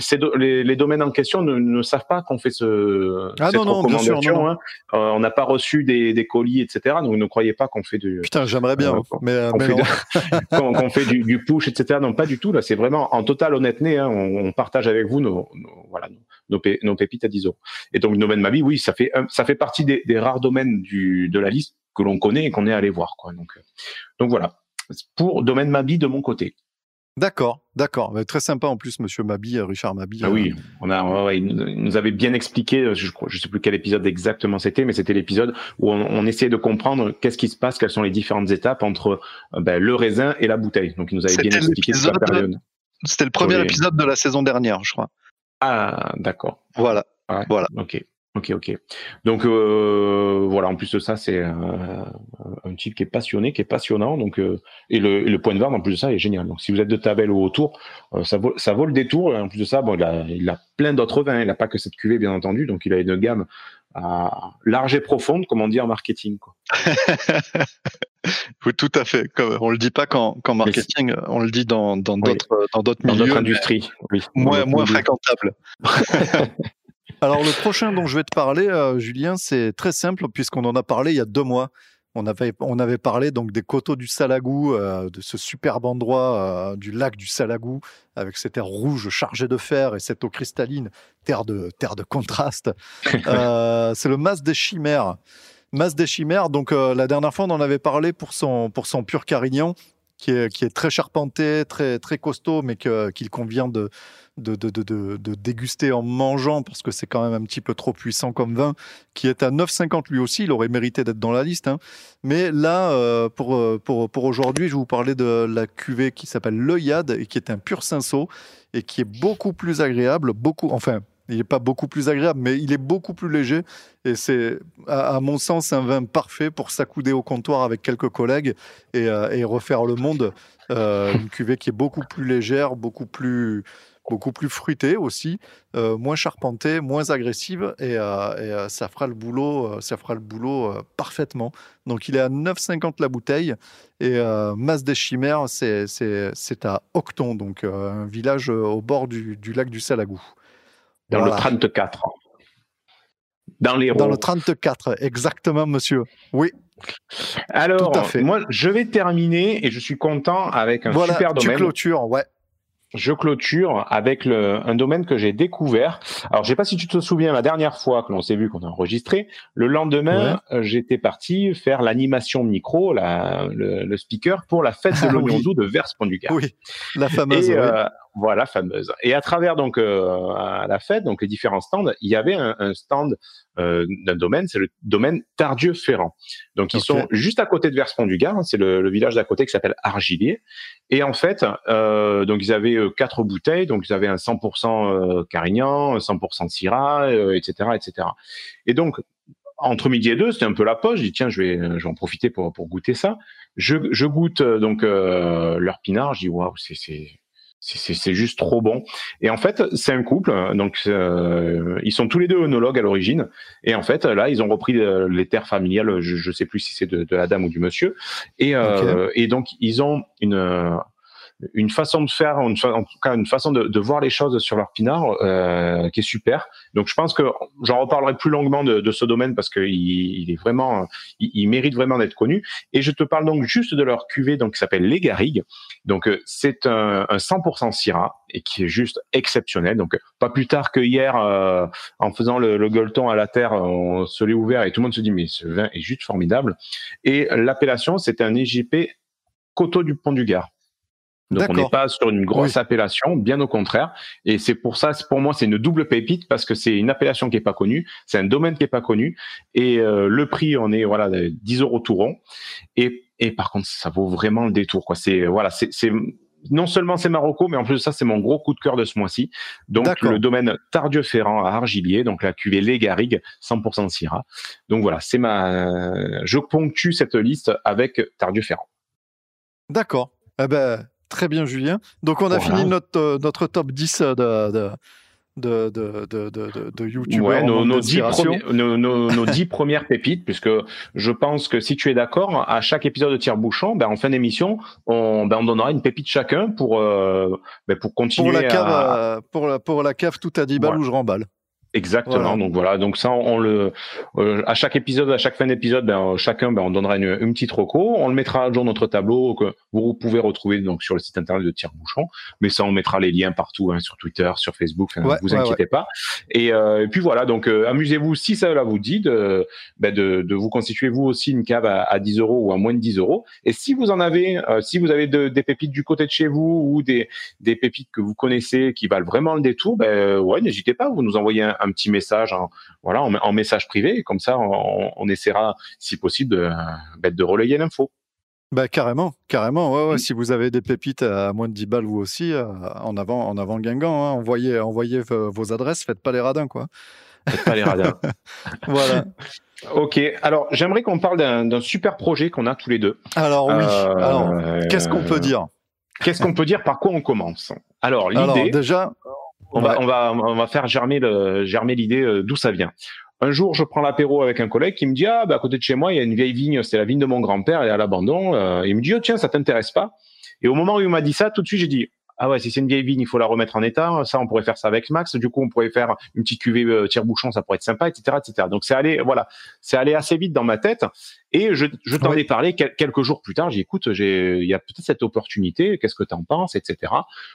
ces do- les, les domaines en question ne, ne savent pas qu'on fait ce Ah cette non, non, bien sûr, non, hein. Euh, on n'a pas reçu des, des colis, etc. Donc, ne croyez pas qu'on fait du Putain, j'aimerais bien, Euh, mais, fait, qu'on fait du, du push, etc. Non, pas du tout. Là, c'est vraiment en totale honnêteté. Hein, on, on partage avec vous nos, nos- voilà, nos, nos, pé- nos pépites à 10 euros. Et donc, le domaine Mabi, oui, ça fait, ça fait partie des, des rares domaines du, de la liste que l'on connaît et qu'on est allé voir. Quoi. Donc, euh, donc voilà. Pour domaine Mabi de mon côté. D'accord, d'accord. Très sympa en plus, monsieur Mabi, euh, Richard Mabi. Ah euh, oui, on a, ouais, il nous- avait bien expliqué, euh, je je sais plus quel épisode exactement c'était, mais c'était l'épisode où on, on essayait de comprendre qu'est-ce qui se passe, quelles sont les différentes étapes entre euh, ben, le raisin et la bouteille. Donc il nous avait bien expliqué toute la période. C'était le premier épisode de la saison dernière, je crois. Ah, d'accord. Voilà. Ouais, Voilà. Ok. Ok, ok. Donc euh, voilà, en plus de ça, c'est un type qui est passionné, qui est passionnant. Donc euh, et, le, et le point de vente en plus de ça est génial. Donc si vous êtes de Tabel ou autour, euh, ça vaut ça vaut le détour. En plus de ça, bon, il a, il a plein d'autres vins. Il a pas que cette cuvée, bien entendu. Donc il a une gamme large et profonde, comme on dit en marketing. Quoi. Oui, tout à fait. On le dit pas qu'en Mais marketing, on le dit dans dans Oui. d'autres euh, dans d'autres Dans milieux, notre industrie, oui. Dans moins moins fréquentables. Alors le prochain dont je vais te parler, euh, Julien, c'est très simple puisqu'on en a parlé il y a deux mois. On avait, on avait parlé donc des coteaux du Salagou, euh, de ce superbe endroit euh, du lac du Salagou, avec ces terres rouges chargées de fer et cette eau cristalline, terre de, terre de contraste. Euh, c'est le Mas des Chimères. Mas des Chimères, donc la dernière fois on en avait parlé pour son, pour son pur Carignan, qui est, qui est très charpenté, très, très costaud, mais qu'il convient de, de, déguster en mangeant parce que c'est quand même un petit peu trop puissant comme vin, qui est à 9,50 lui aussi. Il aurait mérité d'être dans la liste. hein. Mais là, euh, pour, euh, pour, pour aujourd'hui, je vais vous parler de la cuvée qui s'appelle l'œillade et qui est un pur cinceau et qui est beaucoup plus agréable, beaucoup, enfin, il n'est pas beaucoup plus agréable, mais il est beaucoup plus léger. Et c'est, à, mon sens, un vin parfait pour s'accouder au comptoir avec quelques collègues et, euh, refaire le monde. Une cuvée qui est beaucoup plus légère, beaucoup plus, beaucoup plus fruitée aussi, euh, moins charpentée, moins agressive, et, euh, et, euh, ça fera le boulot, ça fera le boulot euh, parfaitement. Donc il est à 9,50 la bouteille, et euh, Mas des Chimères, c'est à Octon, donc un village au bord du, du lac du Salagou. Dans Voilà. le 34. Dans les Dans le 34, exactement, monsieur. Oui, Alors, Tout à fait. moi, je vais terminer et je suis content avec un voilà, super tu domaine. clôtures, ouais. Je clôture avec le, un domaine que j'ai découvert. Alors, je sais pas si tu te souviens, la dernière fois que l'on s'est vu, qu'on a enregistré, le lendemain, euh, j'étais parti faire l'animation micro, la, le, le speaker pour la fête de Ah l'oignon oui. de Vers-Pont-du-Gard. Oui, la fameuse. Et euh, voilà, fameuse. Et à travers donc euh, à la fête, donc les différents stands, il y avait un, un stand euh, d'un domaine, c'est le domaine Tardieu-Ferrand. Donc ils sont juste à côté de Vers-Pont-du-Gard, hein, c'est le, le village d'à côté qui s'appelle Argilier. Et en fait, euh, donc ils avaient quatre bouteilles, donc ils avaient un 100% euh, Carignan, un 100% Syrah, etc., etc. Et donc entre midi et deux, c'était un peu la pause. Je dis tiens, je vais, je vais en profiter pour, pour goûter ça. Je, je goûte donc leur pinard. Je dis waouh, c'est c'est juste trop bon. Et en fait, c'est un couple. Donc euh, ils sont tous les deux œnologues à l'origine. Et en fait, là, ils ont repris euh, les terres familiales. Je, je sais plus si c'est de, de la dame ou du monsieur. Et euh, et donc ils ont une une façon de faire, une fa- en tout cas une façon de, de voir les choses sur leur pinard euh, qui est super. Donc je pense que j'en reparlerai plus longuement de, ce domaine parce qu'il il est vraiment, il, mérite vraiment d'être connu. Et je te parle donc juste de leur cuvée donc qui s'appelle les Garrigues. Donc euh, c'est un, un 100% Syrah et qui est juste exceptionnel. Donc pas plus tard que hier, euh, en faisant le, le gueuleton à la terre, on se l'est ouvert et tout le monde se dit mais ce vin est juste formidable. Et l'appellation c'est un EJP Coteau du Pont du Gard. Donc on n'est pas sur une grosse appellation, bien au contraire. Et c'est pour ça, pour moi, c'est une double pépite parce que c'est une appellation qui est pas connue, c'est un domaine qui est pas connu. Et euh, le prix, on est voilà 10 euros tout rond. Et, et par contre, ça vaut vraiment le détour. Quoi. C'est voilà, c'est c'est- non seulement c'est Marocco, mais en plus de ça, c'est mon gros coup de cœur de ce mois-ci. Donc le domaine Tardieu-Ferrand à Argilier, donc la cuvée Les Garrigues, 100% Syrah. Donc voilà, c'est ma, je ponctue cette liste avec Tardieu-Ferrand. D'accord. Eh ben, très bien, Julien. Donc, on a Voilà. fini notre, euh, notre top 10 de, de, de, de, de, de, youtubeurs Ouais, nos, nos, dix premiers- nos, nos- nos dix premières pépites, puisque je pense que si tu es d'accord, à chaque épisode de Tire-Bouchon, ben, en fin d'émission, on, ben, on donnera une pépite chacun pour, euh, ben, pour continuer Pour la cave, à, euh, pour la, pour la cave tout à 10 balles Voilà. où je remballe. Exactement. Voilà. Donc voilà. Donc ça, on le, euh, à chaque épisode, à chaque fin d'épisode, ben, euh, chacun, ben, on donnera une, une petite reco. On le mettra à jour notre tableau que vous pouvez retrouver donc sur le site internet de Tire-Bouchon. Mais ça, on mettra les liens partout, hein, sur Twitter, sur Facebook. Ouais, vous ouais, inquiétez pas. Et, euh, et puis voilà. Donc euh, amusez-vous si ça là vous dit de, ben, de, de vous constituer vous aussi une cave à, à 10 euros ou à moins de 10 euros. Et si vous en avez, si vous avez de- des pépites du côté de chez vous ou des, des pépites que vous connaissez qui valent vraiment le détour, ben ouais, n'hésitez pas, vous nous envoyez un, un petit message, en, voilà, en, en message privé, et comme ça, on, on essaiera, si possible, de, de relayer l'info. Bah, carrément, carrément. Ouais, ouais, Mm. Si vous avez des pépites à moins de 10 balles, vous aussi, euh, en avant, en avant Guingamp, hein, envoyez, envoyez vos adresses, faites pas les radins, quoi. Faites pas les radars. Voilà. ok, alors j'aimerais qu'on parle d'un super projet qu'on a tous les deux. Alors, oui. Euh, Alors, qu'est-ce qu'on peut dire? Qu'est-ce qu'on peut dire? Par quoi on commence? Alors Alors, l'idée, déjà, on va, on va, on va faire germer le, germer l'idée euh, d'où ça vient. Un jour, je prends l'apéro avec un collègue qui me dit ah bah à côté de chez moi il y a une vieille vigne, c'est la vigne de mon grand-père, elle est à l'abandon. Euh, il me dit oh, tiens ça t'intéresse pas Et au moment où il m'a dit ça, tout de suite j'ai dit ah ouais si c'est une vieille vigne il faut la remettre en état. Ça on pourrait faire ça avec Max. Du coup on pourrait faire une petite cuvée euh, tire-bouchon, ça pourrait être sympa, etc., etc. Donc c'est allé voilà, c'est allé assez vite dans ma tête. Et je, je t'en Ouais. ai parlé quel- quelques jours plus tard. J'ai dit, écoute j'ai il y a peut-être cette opportunité. Qu'est-ce que t'en penses, etc.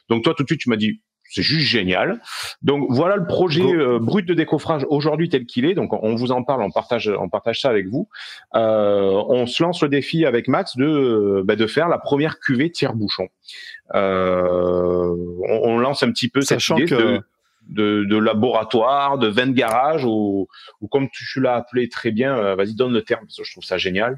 Donc toi tout de suite tu m'as dit c'est juste génial. Donc voilà le projet euh, brut de décoffrage aujourd'hui tel qu'il est. Donc on vous en parle, on partage, on partage ça avec vous. Euh, on se lance le défi avec Max de euh, bah, de faire la première cuvée tire-bouchon. Euh, on, on lance un petit peu Sachant cette idée que- de, de, de laboratoire, de vin de garage ou, ou comme tu l'as appelé très bien. euh, Vas-y donne le terme parce que je trouve ça génial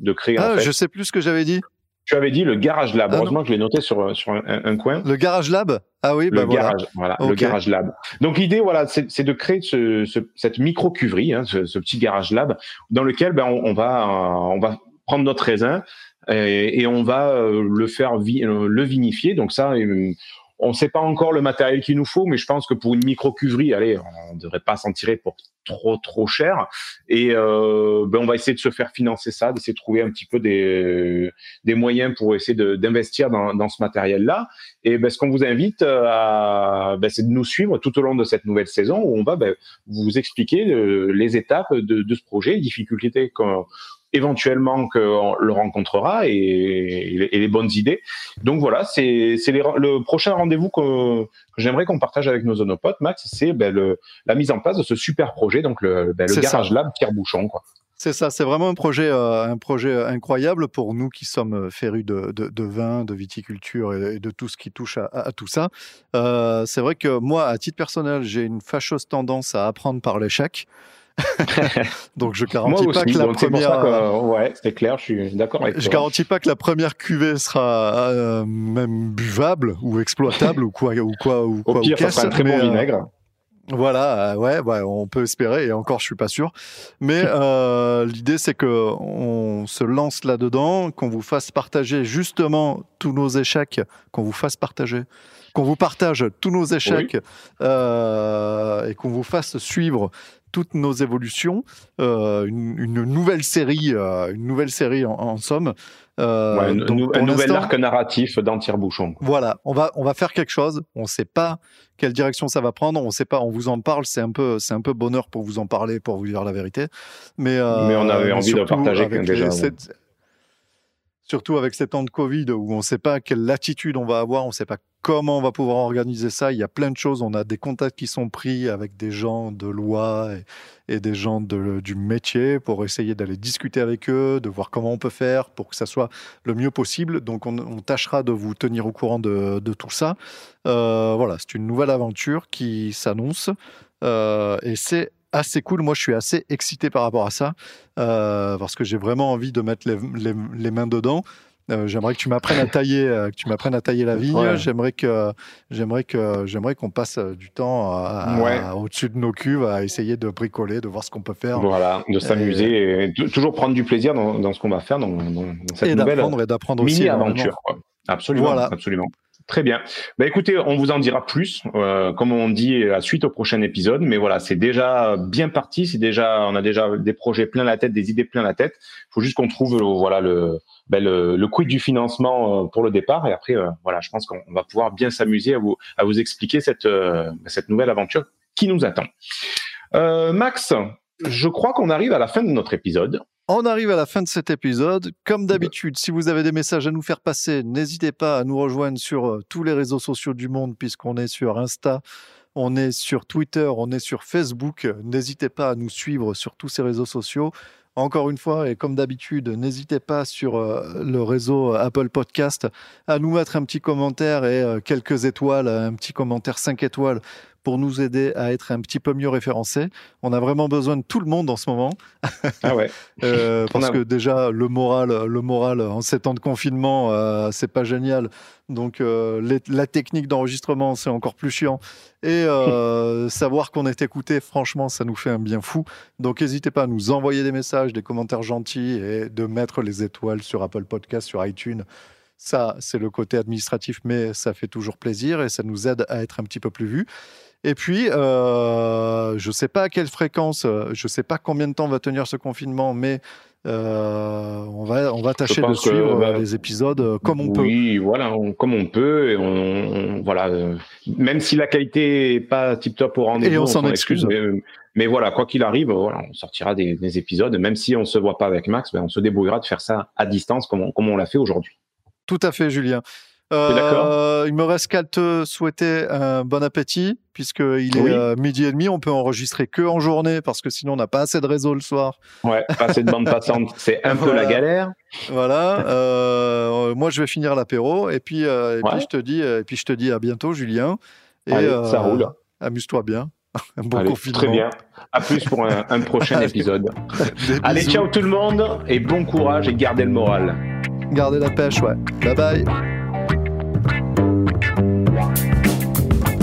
de créer. en ah, fait. je sais plus ce que j'avais dit. Tu avais dit le garage lab. Ah, non. Heureusement que je l'ai noté sur sur un, un coin Le Garage Lab Ah oui, le bah voilà. garage, voilà, le garage lab. Donc l'idée, voilà, c'est de créer ce, ce- cette micro cuverie, hein, ce, ce petit garage lab, dans lequel ben, on, on va, euh, on va prendre notre raisin et, et on va euh, le faire vi- euh, le vinifier. Donc ça, euh, on ne sait pas encore le matériel qu'il nous faut, mais je pense que pour une micro cuverie, allez, on ne devrait pas s'en tirer pour trop trop cher. Et euh, ben, on va essayer de se faire financer ça, d'essayer de trouver un petit peu des des moyens pour essayer d'investir dans, dans ce matériel-là. Et ben, ce qu'on vous invite euh, ben, c'est de nous suivre tout au long de cette nouvelle saison où on va ben, vous expliquer euh, les étapes de, de ce projet, les difficultés éventuellement qu'on le rencontrera et, et les- bonnes idées. Donc voilà, c'est le prochain rendez-vous que, que j'aimerais qu'on partage avec nos onopotes, Max, c'est ben, la mise en place de ce super projet, donc le, ben, le C'est ça. Garage Lab Pierre Bouchon. Quoi. C'est ça, c'est vraiment un projet, euh, un projet incroyable pour nous qui sommes férus de, de, de vin, de viticulture et, et de tout ce qui touche à, à- à tout ça. Euh, c'est vrai que moi, à titre personnel, j'ai une fâcheuse tendance à apprendre par l'échec. Donc je garantis Moi aussi, pas que la donc première. que, ouais, c'est clair, je suis d'accord avec Je toi. garantis pas que la première cuvée sera euh, même buvable ou exploitable ou quoi ou quoi ou Au quoi ou pire, ça sera un très bon euh, vinaigre. Voilà, euh, ouais, ouais, on peut espérer, et encore, je suis pas sûr. Mais euh, l'idée, c'est que on se lance là-dedans, qu'on vous fasse partager justement tous nos échecs, qu'on vous fasse partager, qu'on vous partage tous nos échecs, euh, et qu'on vous fasse suivre toutes nos évolutions, euh, une, une nouvelle série, euh, une nouvelle série en, en somme. Euh, Ouais, un, donc, nouvel arc narratif dans Tire-Bouchon. voilà, on va, on va faire quelque chose. On ne sait pas quelle direction ça va prendre. On sait pas. On vous en parle. C'est un peu, c'est un peu bonheur pour vous en parler, pour vous dire la vérité. Mais, Mais on avait envie de partager avec déjà, les- ouais. cette- Surtout avec ces temps de Covid où on ne sait pas quelle latitude on va avoir, on ne sait pas comment on va pouvoir organiser ça. Il y a plein de choses. On a des contacts qui sont pris avec des gens de loi et, des gens du métier pour essayer d'aller discuter avec eux, de voir comment on peut faire pour que ça soit le mieux possible. Donc on, tâchera de vous tenir au courant de, de tout ça. Euh, voilà, c'est une nouvelle aventure qui s'annonce euh, et c'est assez cool. Moi, je suis assez excité par rapport à ça euh, parce que j'ai vraiment envie de mettre les, les- les mains dedans. Euh, j'aimerais que tu m'apprennes à tailler, euh, que tu m'apprennes à tailler la vigne. Ouais. J'aimerais que, j'aimerais que, j'aimerais qu'on passe du temps Ouais. au-dessus de nos cuves à essayer de bricoler, de voir ce qu'on peut faire Voilà, de s'amuser et tou- toujours prendre du plaisir dans, dans ce qu'on va faire dans, dans- cette et nouvelle d'apprendre et d'apprendre aussi. mini aventure. quoi. Absolument, Voilà. absolument. Très bien. Bah écoutez, on vous en dira plus, euh, comme on dit, à suite au prochain épisode. Mais voilà, c'est déjà bien parti. C'est déjà, on a déjà des projets plein la tête, des idées plein la tête. Il faut juste qu'on trouve, voilà, le, ben, le, le quid du financement euh, pour le départ. Et après, euh, voilà, je pense qu'on va pouvoir bien s'amuser à vous, à vous expliquer cette, euh, cette nouvelle aventure qui nous attend. Euh, Max, je crois qu'on arrive à la fin de notre épisode. On arrive à la fin de cet épisode. Comme d'habitude, si vous avez des messages à nous faire passer, n'hésitez pas à nous rejoindre sur euh, tous les réseaux sociaux du monde, puisqu'on est sur Insta, on est sur Twitter, on est sur Facebook. N'hésitez pas à nous suivre sur tous ces réseaux sociaux. Encore une fois, et comme d'habitude, n'hésitez pas sur euh, le réseau Apple Podcast à nous mettre un petit commentaire et euh, quelques étoiles, un petit commentaire 5 étoiles pour nous aider à être un petit peu mieux référencés. On a vraiment besoin de tout le monde en ce moment. Ah ouais. Euh, parce a- que déjà le moral, le moral en ces temps de confinement, euh, c'est pas génial. Donc euh, les- la technique d'enregistrement, c'est encore plus chiant. Et euh, savoir qu'on est écouté, franchement, ça nous fait un bien fou. Donc n'hésitez pas à nous envoyer des messages, des commentaires gentils et de mettre les étoiles sur Apple Podcast, sur iTunes. Ça, c'est le côté administratif, mais ça fait toujours plaisir et ça nous aide à être un petit peu plus vus. Et puis, euh, je ne sais pas à quelle fréquence, euh, je ne sais pas combien de temps va tenir ce confinement, mais euh, on, va, on va tâcher de pense que, suivre bah, les épisodes comme on peut. Oui, voilà, on- comme on peut. Et on, on- voilà, même si la qualité est pas tip top au rendez-vous, Et on s'en excuse. Mais, mais voilà, quoi qu'il arrive, voilà, on sortira des, des épisodes. Même si on se voit pas avec Max, ben, on se débrouillera de faire ça à distance, comme on, comme on l'a fait aujourd'hui. Tout à fait, Julien. Euh, il me reste qu'à te souhaiter un bon appétit, puisqu'il est euh, midi et demi. On peut enregistrer que en journée, parce que sinon on n'a pas assez de réseau le soir. Ouais, pas cette bande passante, c'est un peu Voilà. la galère. Voilà. euh, moi, je vais finir l'apéro, et puis, et Ouais. puis je te dis, et puis je te dis à bientôt, Julien. Et Allez, ça roule. Amuse-toi bien. Un bon Allez, confinement. très bien. À plus pour un, un prochain épisode. Allez, ciao tout le monde et bon courage et gardez le moral. Gardez la pêche, ouais. Bye bye.